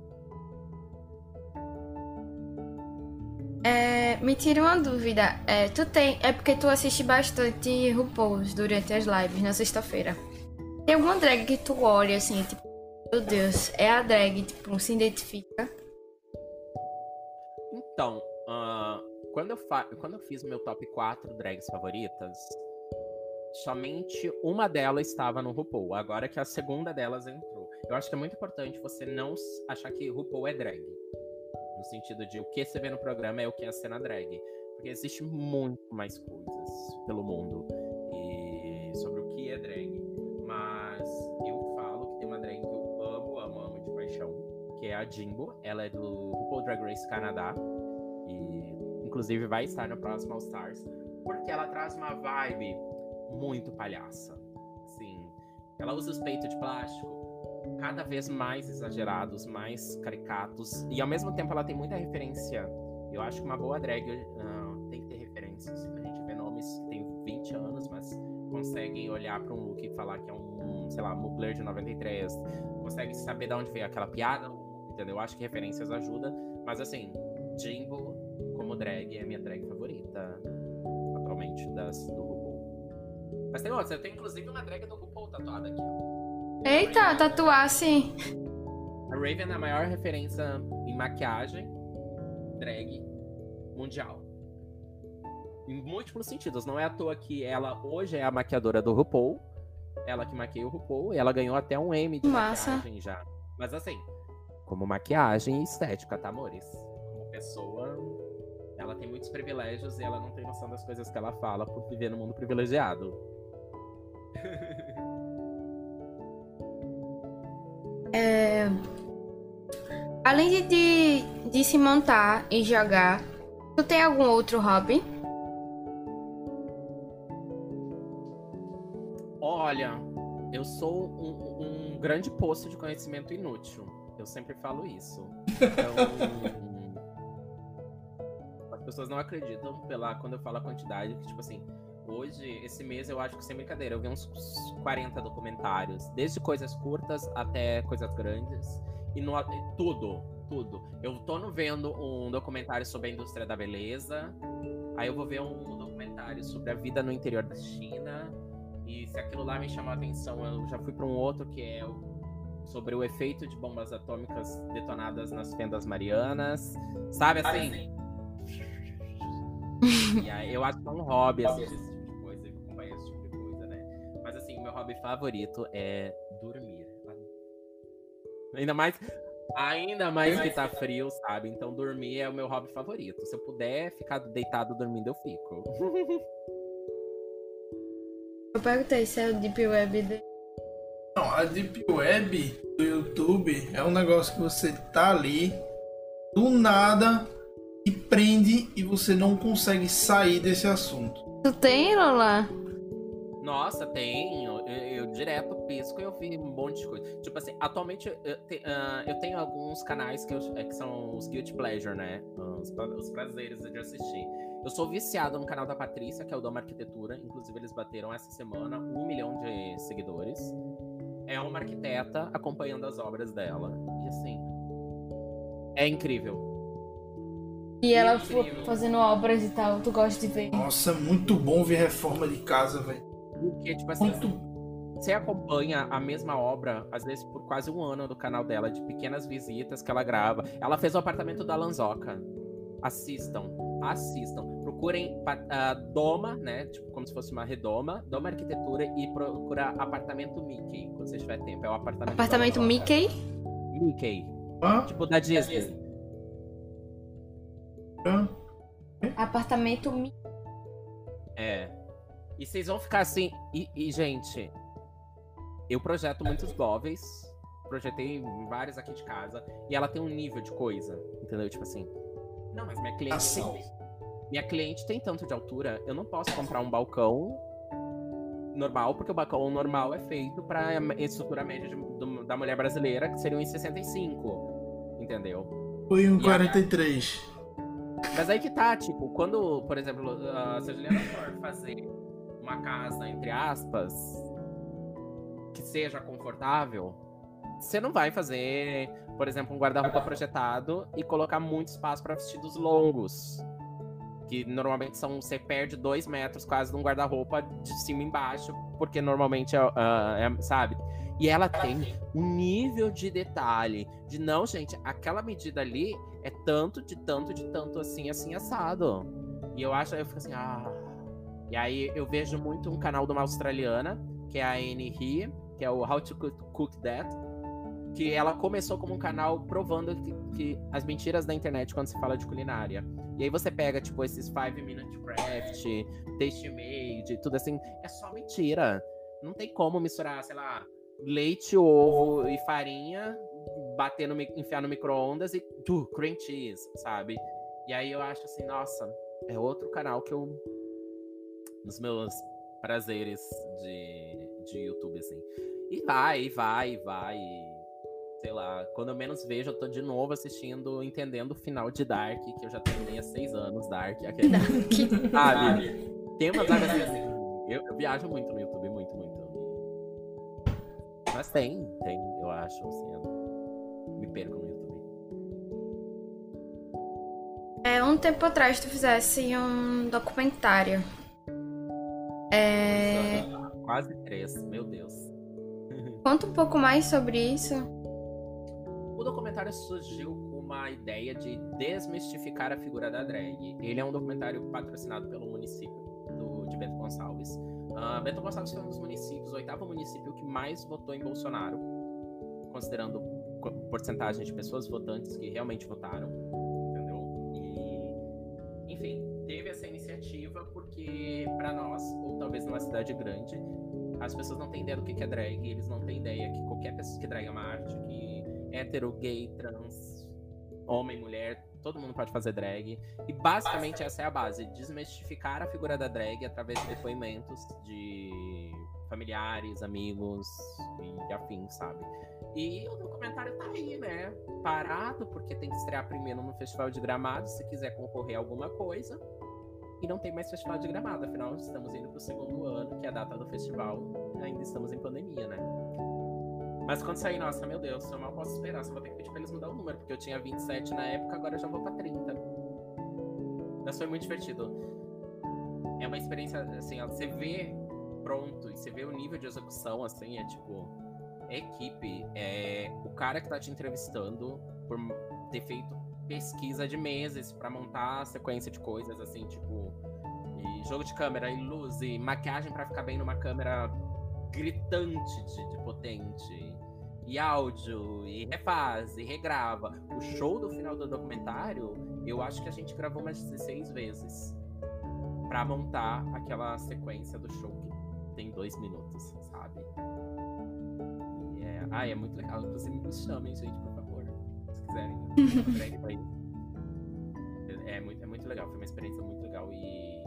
É, me tira uma dúvida. É, tu tem. É porque tu assiste bastante RuPaul's durante as lives na sexta-feira. Tem alguma drag que tu olha assim, tipo, meu Deus, é a drag, tipo, se identifica? Então, uh, quando, eu fa quando eu fiz meu top 4 drags favoritas, somente uma delas estava no RuPaul. Agora que a segunda delas entrou. Eu acho que é muito importante você não achar que RuPaul é drag. No sentido de o que você vê no programa é o que é a cena drag. Porque existe muito mais coisas pelo mundo e sobre o que é drag. Que é a Jimbo. Ela é do RuPaul Drag Race Canadá. E inclusive vai estar no próximo All Stars. Porque ela traz uma vibe muito palhaça. Assim, ela usa os peitos de plástico, cada vez mais exagerados, mais caricatos, e ao mesmo tempo ela tem muita referência. Eu acho que uma boa drag uh, tem que ter referências. A gente vê nomes que tem 20 anos, mas conseguem olhar para um look e falar que é um, sei lá, Mugler de 93, consegue saber de onde veio aquela piada, entendeu? Eu acho que referências ajudam, mas assim, Jimbo como drag é minha drag favorita atualmente das, do RuPaul. Mas tem outras, eu tenho inclusive uma drag do RuPaul tatuada aqui, ó. Eita, tatuar sim. A Raven é a maior referência em maquiagem drag mundial. Em múltiplos sentidos. Não é à toa que ela hoje é a maquiadora do RuPaul. Ela que maquia o RuPaul. E ela ganhou até um M de Massa. maquiagem já. Mas assim, como maquiagem e estética, tá, amores? Como pessoa, ela tem muitos privilégios e ela não tem noção das coisas que ela fala por viver no mundo privilegiado. Além de, de, de se montar e jogar, tu tem algum outro hobby? Olha, eu sou um, um grande poço de conhecimento inútil. Eu sempre falo isso. Então. as pessoas não acreditam pela quando eu falo a quantidade, que, tipo assim, hoje, esse mês, eu acho que sem brincadeira, eu vi uns 40 documentários, desde coisas curtas até coisas grandes. E no, tudo, tudo. Eu tô vendo um documentário sobre a indústria da beleza. Aí eu vou ver um documentário sobre a vida no interior da China. E se aquilo lá me chamou a atenção, eu já fui para um outro que é o- sobre o efeito de bombas atômicas detonadas nas fendas marianas. Sabe assim? E aí, eu acho que é um hobby assistir esse tipo de coisa, acompanhar esse tipo de coisa, né? Mas assim, o meu hobby favorito é dormir. Ainda mais. Ainda mais que tá frio, sabe? Então dormir é o meu hobby favorito. Se eu puder ficar deitado dormindo, eu fico. Eu perguntei se é o Deep Web dele. Não, a Deep Web do YouTube é um negócio que você tá ali, do nada, e prende e você não consegue sair desse assunto. Tu tem, Lola? Nossa, tenho. Eu, eu direto pisco e eu vi um monte de coisa. Tipo assim, atualmente eu, te- ah, eu tenho alguns canais que, eu- é, que são os Guilty Pleasure, né? Os, os prazeres de assistir. Eu sou viciado no canal da Patrícia, que é o Doma Arquitetura. Inclusive, eles bateram essa semana um milhão de seguidores. É uma arquiteta acompanhando as obras dela. E assim. É incrível. E ela Incrível. fazendo obras e tal, tu gosta de ver? Nossa, é muito bom ver reforma de casa, velho. Porque, tipo assim, Muito Você acompanha a mesma obra, às vezes por quase um ano do canal dela, de pequenas visitas que ela grava. Ela fez o apartamento da Lanzoca. Assistam, assistam. Procurem ah, Doma, né? Tipo, como se fosse uma redoma, Doma Arquitetura e procura apartamento Mickey, quando você tiver tempo. É o apartamento. Apartamento. Mickey? Mickey. Hã? Tipo da Disney. Hã? Apartamento Mickey. É. E vocês vão ficar assim. E, e, gente, eu projeto muitos móveis. Projetei vários aqui de casa. E ela tem um nível de coisa. Entendeu? Tipo assim. Não, mas minha cliente. Ação. Tem, minha cliente tem tanto de altura. Eu não posso comprar um balcão normal, porque o balcão normal é feito pra estrutura média de- do- da mulher brasileira, que seria um 65. Entendeu? Foi um E a- 43. Mas aí que tá, tipo, quando, por exemplo, ah, se a Juliana for fazer uma casa, entre aspas, que seja confortável, você não vai fazer, por exemplo, um guarda-roupa projetado e colocar muito espaço para vestidos longos. Que normalmente são. Você perde dois metros quase num guarda-roupa de cima embaixo, porque normalmente é, ah, é- sabe? E ela tem um nível de detalhe de não, gente, aquela medida ali é tanto, de tanto, de tanto assim, assim, assado. E eu acho, eu fico assim, ah. E aí eu vejo muito um canal de uma australiana, que é a Annie He, que é o How to Cook That. Que ela começou como um canal provando que, que as mentiras da internet quando se fala de culinária. E aí você pega, tipo, esses 5 Minute Craft, Taste Made, tudo assim, é só mentira. Não tem como misturar, sei lá, leite, ovo e farinha, bater no, enfiar no micro-ondas e tu, cream cheese, sabe? E aí eu acho assim, nossa, é outro canal que eu. Nos meus prazeres de, de YouTube, assim. E vai, e vai, e vai. e, sei lá, quando eu menos vejo, eu tô de novo assistindo, entendendo o final de Dark, que eu já terminei há seis anos, Dark. Aquele, sabe? Tem umas áreas assim. Eu, eu viajo muito no YouTube, muito, muito. Mas tem, tem, eu acho, assim. eu me perco no YouTube. É, um tempo atrás tu fizesse um documentário. É, Quase três, meu Deus. conta um pouco mais sobre isso. O documentário surgiu com uma ideia de desmistificar a figura da drag. Ele é um documentário patrocinado pelo município do, de Bento Gonçalves. Uh, Bento Gonçalves foi um dos municípios, o oitavo município que mais votou em Bolsonaro, considerando porcentagem de pessoas votantes que realmente votaram, entendeu? E, enfim, teve essa iniciativa porque, para nós, ou talvez numa cidade grande, as pessoas não têm ideia do que é drag, eles não têm ideia que qualquer pessoa que drag é uma arte, que hétero, gay, trans, homem, mulher, todo mundo pode fazer drag. E basicamente essa é a base: desmistificar a figura da drag através de depoimentos de familiares, amigos e afins, sabe? E o documentário tá aí, né? Parado, porque tem que estrear primeiro no Festival de Gramado, se quiser concorrer a alguma coisa. E não tem mais Festival de Gramado, afinal estamos indo pro segundo ano, que é a data do festival. Ainda estamos em pandemia, né? Mas quando sair, nossa, meu Deus, eu mal posso esperar. Só vou ter que pedir pra eles mudar o número, porque eu tinha 27 na época, agora eu já vou pra 30. Mas foi muito divertido. É uma experiência, assim, você vê pronto e você vê o nível de execução, assim, é tipo. É equipe, é o cara que tá te entrevistando por ter feito pesquisa de meses para montar a sequência de coisas, assim, tipo. E jogo de câmera, e luz, e maquiagem para ficar bem numa câmera gritante de, de potente e áudio, e refaz, e regrava. O show do final do documentário, eu acho que a gente gravou umas 16 vezes para montar aquela sequência do show que tem dois minutos, sabe? E é... Ah, é muito legal. Inclusive, me chamem, gente, por favor. Se quiserem. é, muito, é muito legal. Foi uma experiência muito legal. E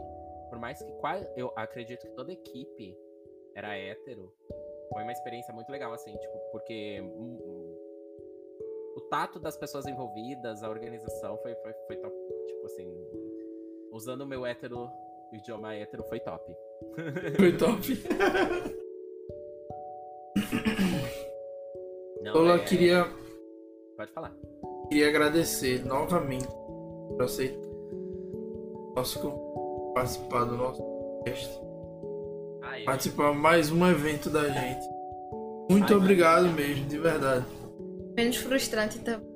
por mais que eu acredito que toda equipe era hétero, foi uma experiência muito legal, assim, tipo, porque o tato das pessoas envolvidas, a organização foi, foi, foi top. Tipo assim, usando o meu hétero, o idioma hétero, foi top. Foi top. Não, Olá, é... queria. Pode falar. Queria agradecer novamente por aceitar nosso participar do nosso podcast participar mais um evento da gente. Muito Ai, obrigado cara. mesmo, de verdade. Menos frustrante também.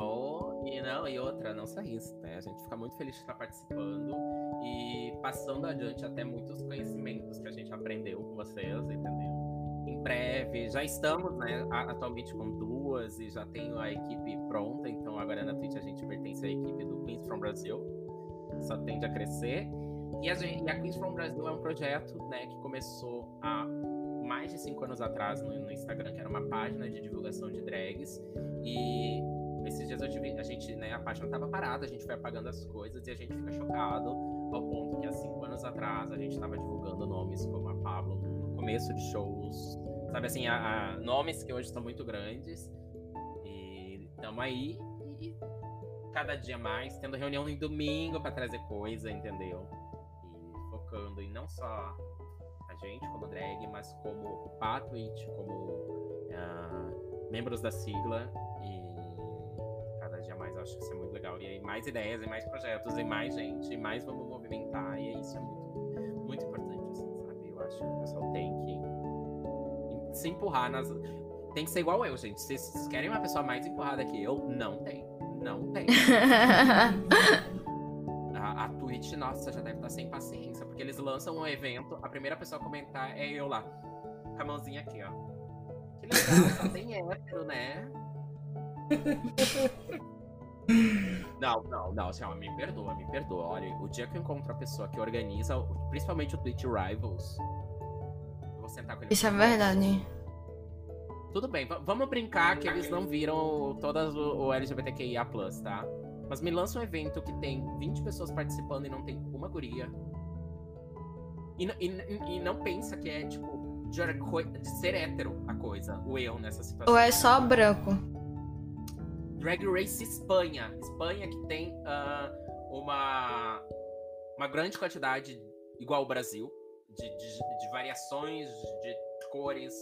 Oh, e não, e outra, não só isso, né? A gente fica muito feliz de estar participando e passando adiante até muitos conhecimentos que a gente aprendeu com vocês, entendeu? Em breve, já estamos, né, atualmente com duas e já tenho a equipe pronta, então agora na Twitch a gente pertence à equipe do Queens from Brasil. Só tende a crescer. E a, gente, e a Queens from Brasil é um projeto né, que começou há mais de cinco anos atrás no, no, Instagram, que era uma página de divulgação de drags. E esses dias tive, a gente, né, a página estava parada, a gente foi apagando as coisas e a gente fica chocado ao ponto que há cinco anos atrás a gente estava divulgando nomes como a Pablo no começo de shows, sabe assim, a, a nomes que hoje são muito grandes. E estamos aí e cada dia mais tendo reunião em domingo para trazer coisa, entendeu? Focando em não só a gente como drag, mas como Patwitch, como uh, membros da sigla e cada dia mais eu acho que isso é muito legal. E aí mais ideias, e mais projetos, e mais gente, e mais vamos movimentar, e isso é muito, muito importante, assim, sabe? Eu acho que o pessoal tem que se empurrar nas. Tem que ser igual eu, gente. Se vocês querem uma pessoa mais empurrada que eu, não tem. Não tem. Twitch, nossa, já deve estar sem paciência, porque eles lançam um evento, a primeira pessoa a comentar é eu lá, com a mãozinha aqui, ó. Que legal, só tem hétero, né? Não, não, não, assim, ó, me perdoa, me perdoa. Olha, o dia que eu encontro a pessoa que organiza, principalmente o Twitch Rivals, eu vou sentar com ele. Isso é verdade. Tudo bem, vamos brincar que eles não viram todas o, o LGBTQIA, tá? Mas me lança um evento que tem 20 pessoas participando e não tem uma guria. E, e, e não pensa que é, tipo, de, de, ser hétero a coisa, o eu nessa situação. Ou é só branco? Drag Race Espanha. Espanha que tem uh, uma, uma grande quantidade, igual o Brasil, de, de, de variações de cores,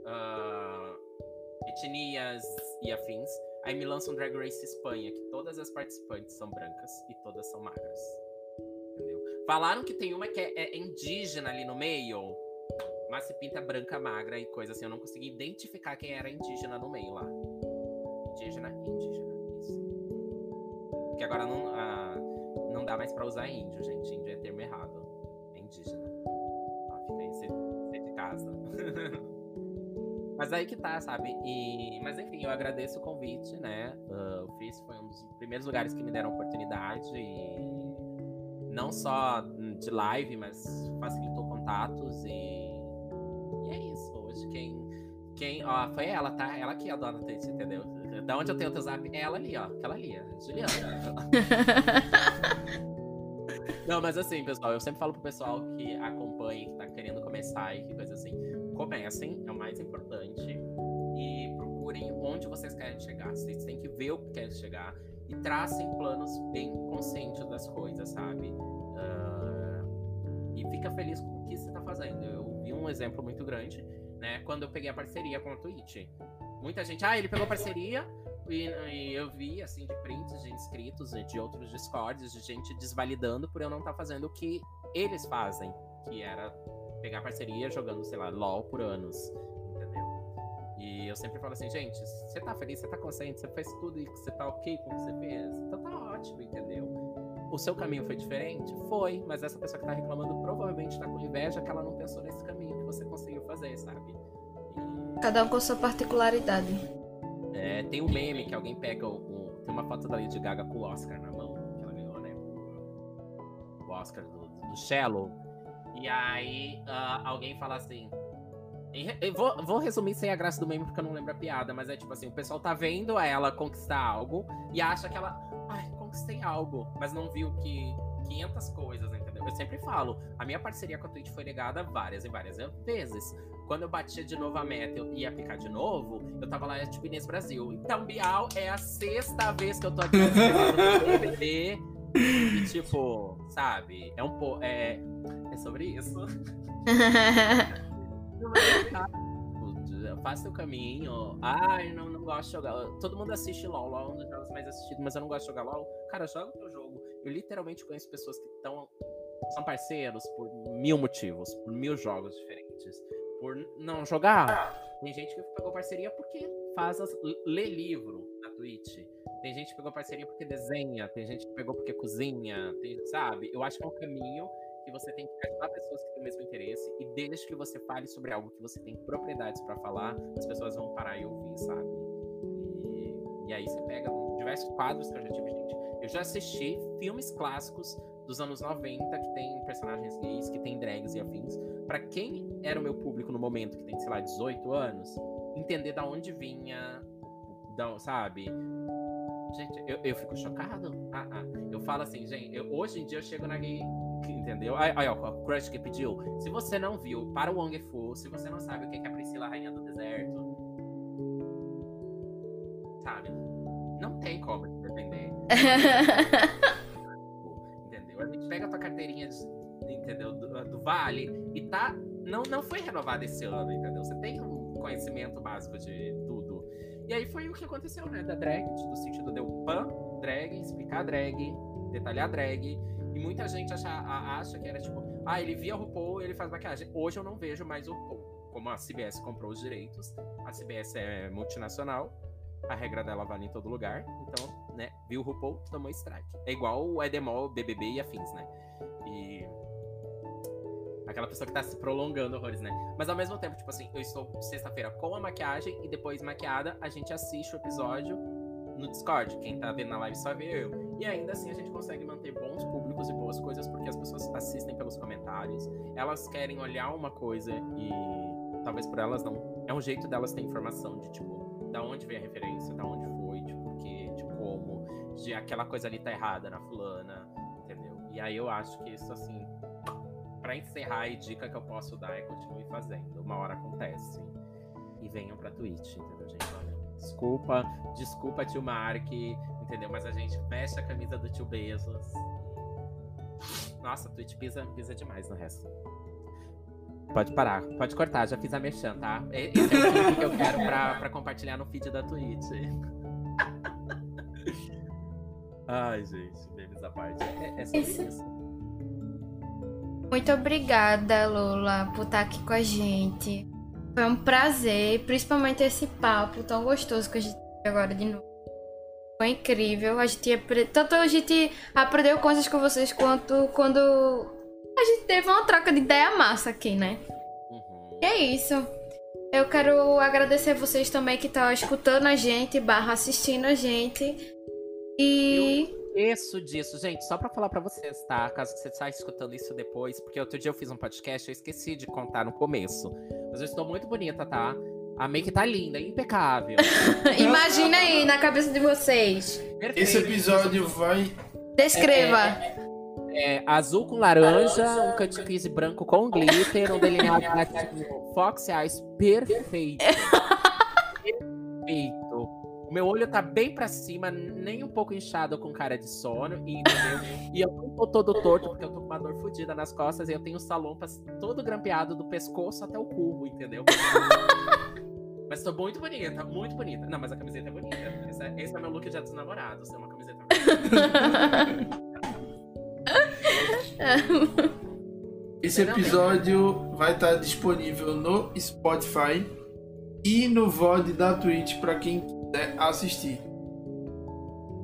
uh, etnias e afins. Aí me lançam Drag Race Espanha, que todas as participantes são brancas e todas são magras. Entendeu? Falaram que tem uma que é, é indígena ali no meio, mas se pinta branca, magra e coisa assim. Eu não consegui identificar quem era indígena no meio lá. Indígena, indígena. porque agora não, ah, não dá mais pra usar índio, gente. Índio é termo errado. É indígena. Ah, fica aí, você de casa. Mas aí que tá, sabe? E, mas enfim, eu agradeço o convite, né? Uh, o FIS foi um dos primeiros lugares que me deram oportunidade. E não só de live, mas facilitou contatos. E, e é isso. Hoje quem. quem ó, foi ela, tá? Ela que é a dona Twitch, entendeu? Da onde eu tenho o teu zap? É ela ali, ó. Aquela ali, a Juliana. Não, mas assim, pessoal, eu sempre falo pro pessoal que acompanha, que tá querendo começar e que coisa assim. Comecem, é o mais importante. E procurem onde vocês querem chegar. Vocês têm que ver o que querem chegar. E tracem planos bem conscientes das coisas, sabe? Uh, e fica feliz com o que você tá fazendo. Eu vi um exemplo muito grande, né? Quando eu peguei a parceria com a Twitch. Muita gente, ah, ele pegou parceria, e, e, eu vi, assim, de prints de inscritos de outros discords, de gente desvalidando por eu não estar tá fazendo o que eles fazem, que era pegar parceria jogando, sei lá, LOL por anos, entendeu? E eu sempre falo assim, gente, você tá feliz, você tá consciente, você fez tudo e você tá ok com o que você fez, então tá ótimo, entendeu? O seu caminho foi diferente? Foi, mas essa pessoa que tá reclamando provavelmente tá com inveja que ela não pensou nesse caminho que você conseguiu fazer, sabe? E... Cada um com sua particularidade. É, tem um meme que alguém pega o, o, Tem uma foto da Lady Gaga com o Oscar na mão, que ela ganhou, né? O Oscar do, do Shallow. E aí uh, alguém fala assim. Vou, vou, resumir sem a graça do meme porque eu não lembro a piada, mas é tipo assim: o pessoal tá vendo ela conquistar algo e acha que ela. Ai, conquistei algo, mas não viu que 500 coisas, entendeu? Eu sempre falo: a minha parceria com a Twitch foi negada várias e várias vezes. Quando eu batia de novo a meta eu ia picar de novo, eu tava lá, tipo, Inês Brasil. Então, Bial, é a sexta vez que eu tô aqui no. E, tipo, sabe? É um pouco. É, é sobre isso. Faça o caminho. Ai, não, não gosto de jogar. Todo mundo assiste LOL, LOL é um dos jogos mais assistidos, mas eu não gosto de jogar LOL. Cara, joga o teu jogo. Eu literalmente conheço pessoas que estão. São parceiros por mil motivos, por mil jogos diferentes. Por não jogar. Tem gente que pegou parceria porque faz as, lê livro na Twitch. Tem gente que pegou parceria porque desenha, tem gente que pegou porque cozinha, tem, sabe? Eu acho que é um caminho que você tem que ajudar pessoas que têm o mesmo interesse e desde que você fale sobre algo que você tem propriedades para falar, as pessoas vão parar e ouvir, sabe? E, e aí você pega diversos quadros que eu já tive, gente. Eu já assisti filmes clássicos dos anos 90 que tem personagens gays, que tem drags e afins. Para quem era o meu público no momento, que tem, sei lá, 18 anos, entender da onde vinha, da, sabe? Gente, eu, eu fico chocado. Ah, ah. Eu falo assim, gente, eu, hoje em dia eu chego na gay, entendeu? Aí, ó, o Crush que pediu. Se você não viu, para o Wong Fu, se você não sabe o que é a Priscila Rainha do Deserto, sabe? Não tem como te defender. entendeu? A gente pega a tua carteirinha, de, entendeu? Do, do, Vale e tá. Não, não foi renovada esse ano, entendeu? Você tem um conhecimento básico de tudo. E aí foi o que aconteceu, né? Da drag, do sentido de eu pan, drag, explicar drag, detalhar drag. E muita gente acha, acha que era tipo, ah, ele via o RuPaul ele faz maquiagem. Hoje eu não vejo mais o RuPaul. Como a CBS comprou os direitos, a CBS é multinacional, a regra dela vale em todo lugar. Então, né, viu o RuPaul, tomou strike. É igual o Edemol, BBB e afins, né? E Aquela pessoa que tá se prolongando horrores, né? Mas ao mesmo tempo, tipo assim, eu estou sexta-feira com a maquiagem e depois maquiada, a gente assiste o episódio no Discord. Quem tá vendo na live só vê eu. E ainda assim a gente consegue manter bons públicos e boas coisas porque as pessoas assistem pelos comentários. Elas querem olhar uma coisa e talvez por elas não. É um jeito delas ter informação de tipo, da onde veio a referência, da onde foi, de porquê, de como, de aquela coisa ali tá errada na fulana, entendeu? E aí eu acho que isso assim para encerrar, a dica que eu posso dar é continue fazendo. Uma hora acontece. E venham pra Twitch, entendeu, gente? Olha, desculpa, desculpa, tio Mark, entendeu? Mas a gente veste a camisa do tio Bezos. Nossa, a Twitch pisa, pisa demais no resto. Pode parar, pode cortar, já fiz a mexã, tá? Esse é o link que eu quero pra, pra compartilhar no feed da Twitch. Ai, gente, memes à parte. É, é sobre isso. Muito obrigada, Lula, por estar aqui com a gente. Foi um prazer, principalmente esse papo tão gostoso que a gente teve agora de novo. Foi incrível. A gente apre... Tanto a gente aprendeu coisas com vocês quanto quando a gente teve uma troca de ideia massa aqui, né? Uhum. E é isso. Eu quero agradecer vocês também que estão escutando a gente, barra assistindo a gente. E. Esqueço disso, gente, só pra falar pra vocês, tá? Caso você esteja escutando isso depois, porque outro dia eu fiz um podcast, eu esqueci de contar no começo. Mas eu estou muito bonita, tá? A make tá linda, impecável. Imagina aí na cabeça de vocês. Perfeito. Esse episódio vai. Descreva. É azul com laranja, um cut crease branco com glitter, um delineado latino Fox Eyes perfeito. perfeito. O meu olho tá bem pra cima, nem um pouco inchado com cara de sono, e, entendeu? E eu não tô todo torto, porque eu tô com uma dor fodida nas costas e eu tenho salompas todo grampeado do pescoço até o cubo, entendeu? Mas tô muito bonita, muito bonita. Não, mas a camiseta é bonita. Esse é, esse é meu look de dia dos namorados, é uma camiseta bonita. Esse episódio vai estar disponível no Spotify e no VOD da Twitch pra quem quiser assistir.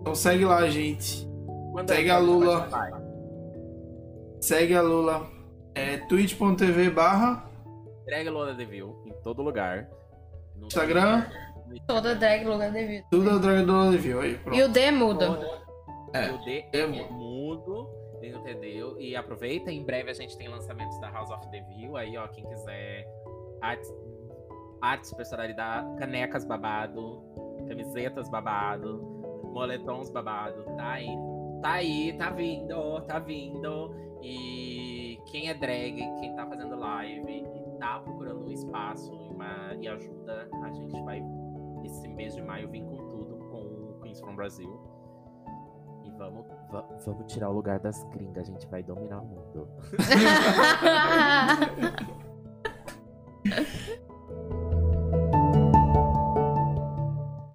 Então segue lá, gente. Quando Segue é a Lula. Segue a Lula. É twitch.tv barra Drag Lola Devil em todo lugar. No Instagram. Toda drag lugar devido. tudo é Dragon do Review. Aí, pronto. E o D muda. É, E o D é mudo. mudo, entendeu? E aproveita, em breve a gente tem lançamentos da House of Devil. Aí, ó, quem quiser artes, artes personalidade, canecas babado, camisetas babado, moletons babado, tá aí. Tá aí, tá vindo, tá vindo. E quem é drag, quem tá fazendo live e tá procurando um espaço e, uma, e ajuda, a gente vai, esse mês de maio, vir com tudo com o Queens from Brasil. E vamos, va- vamos tirar o lugar das gringas, a gente vai dominar o mundo.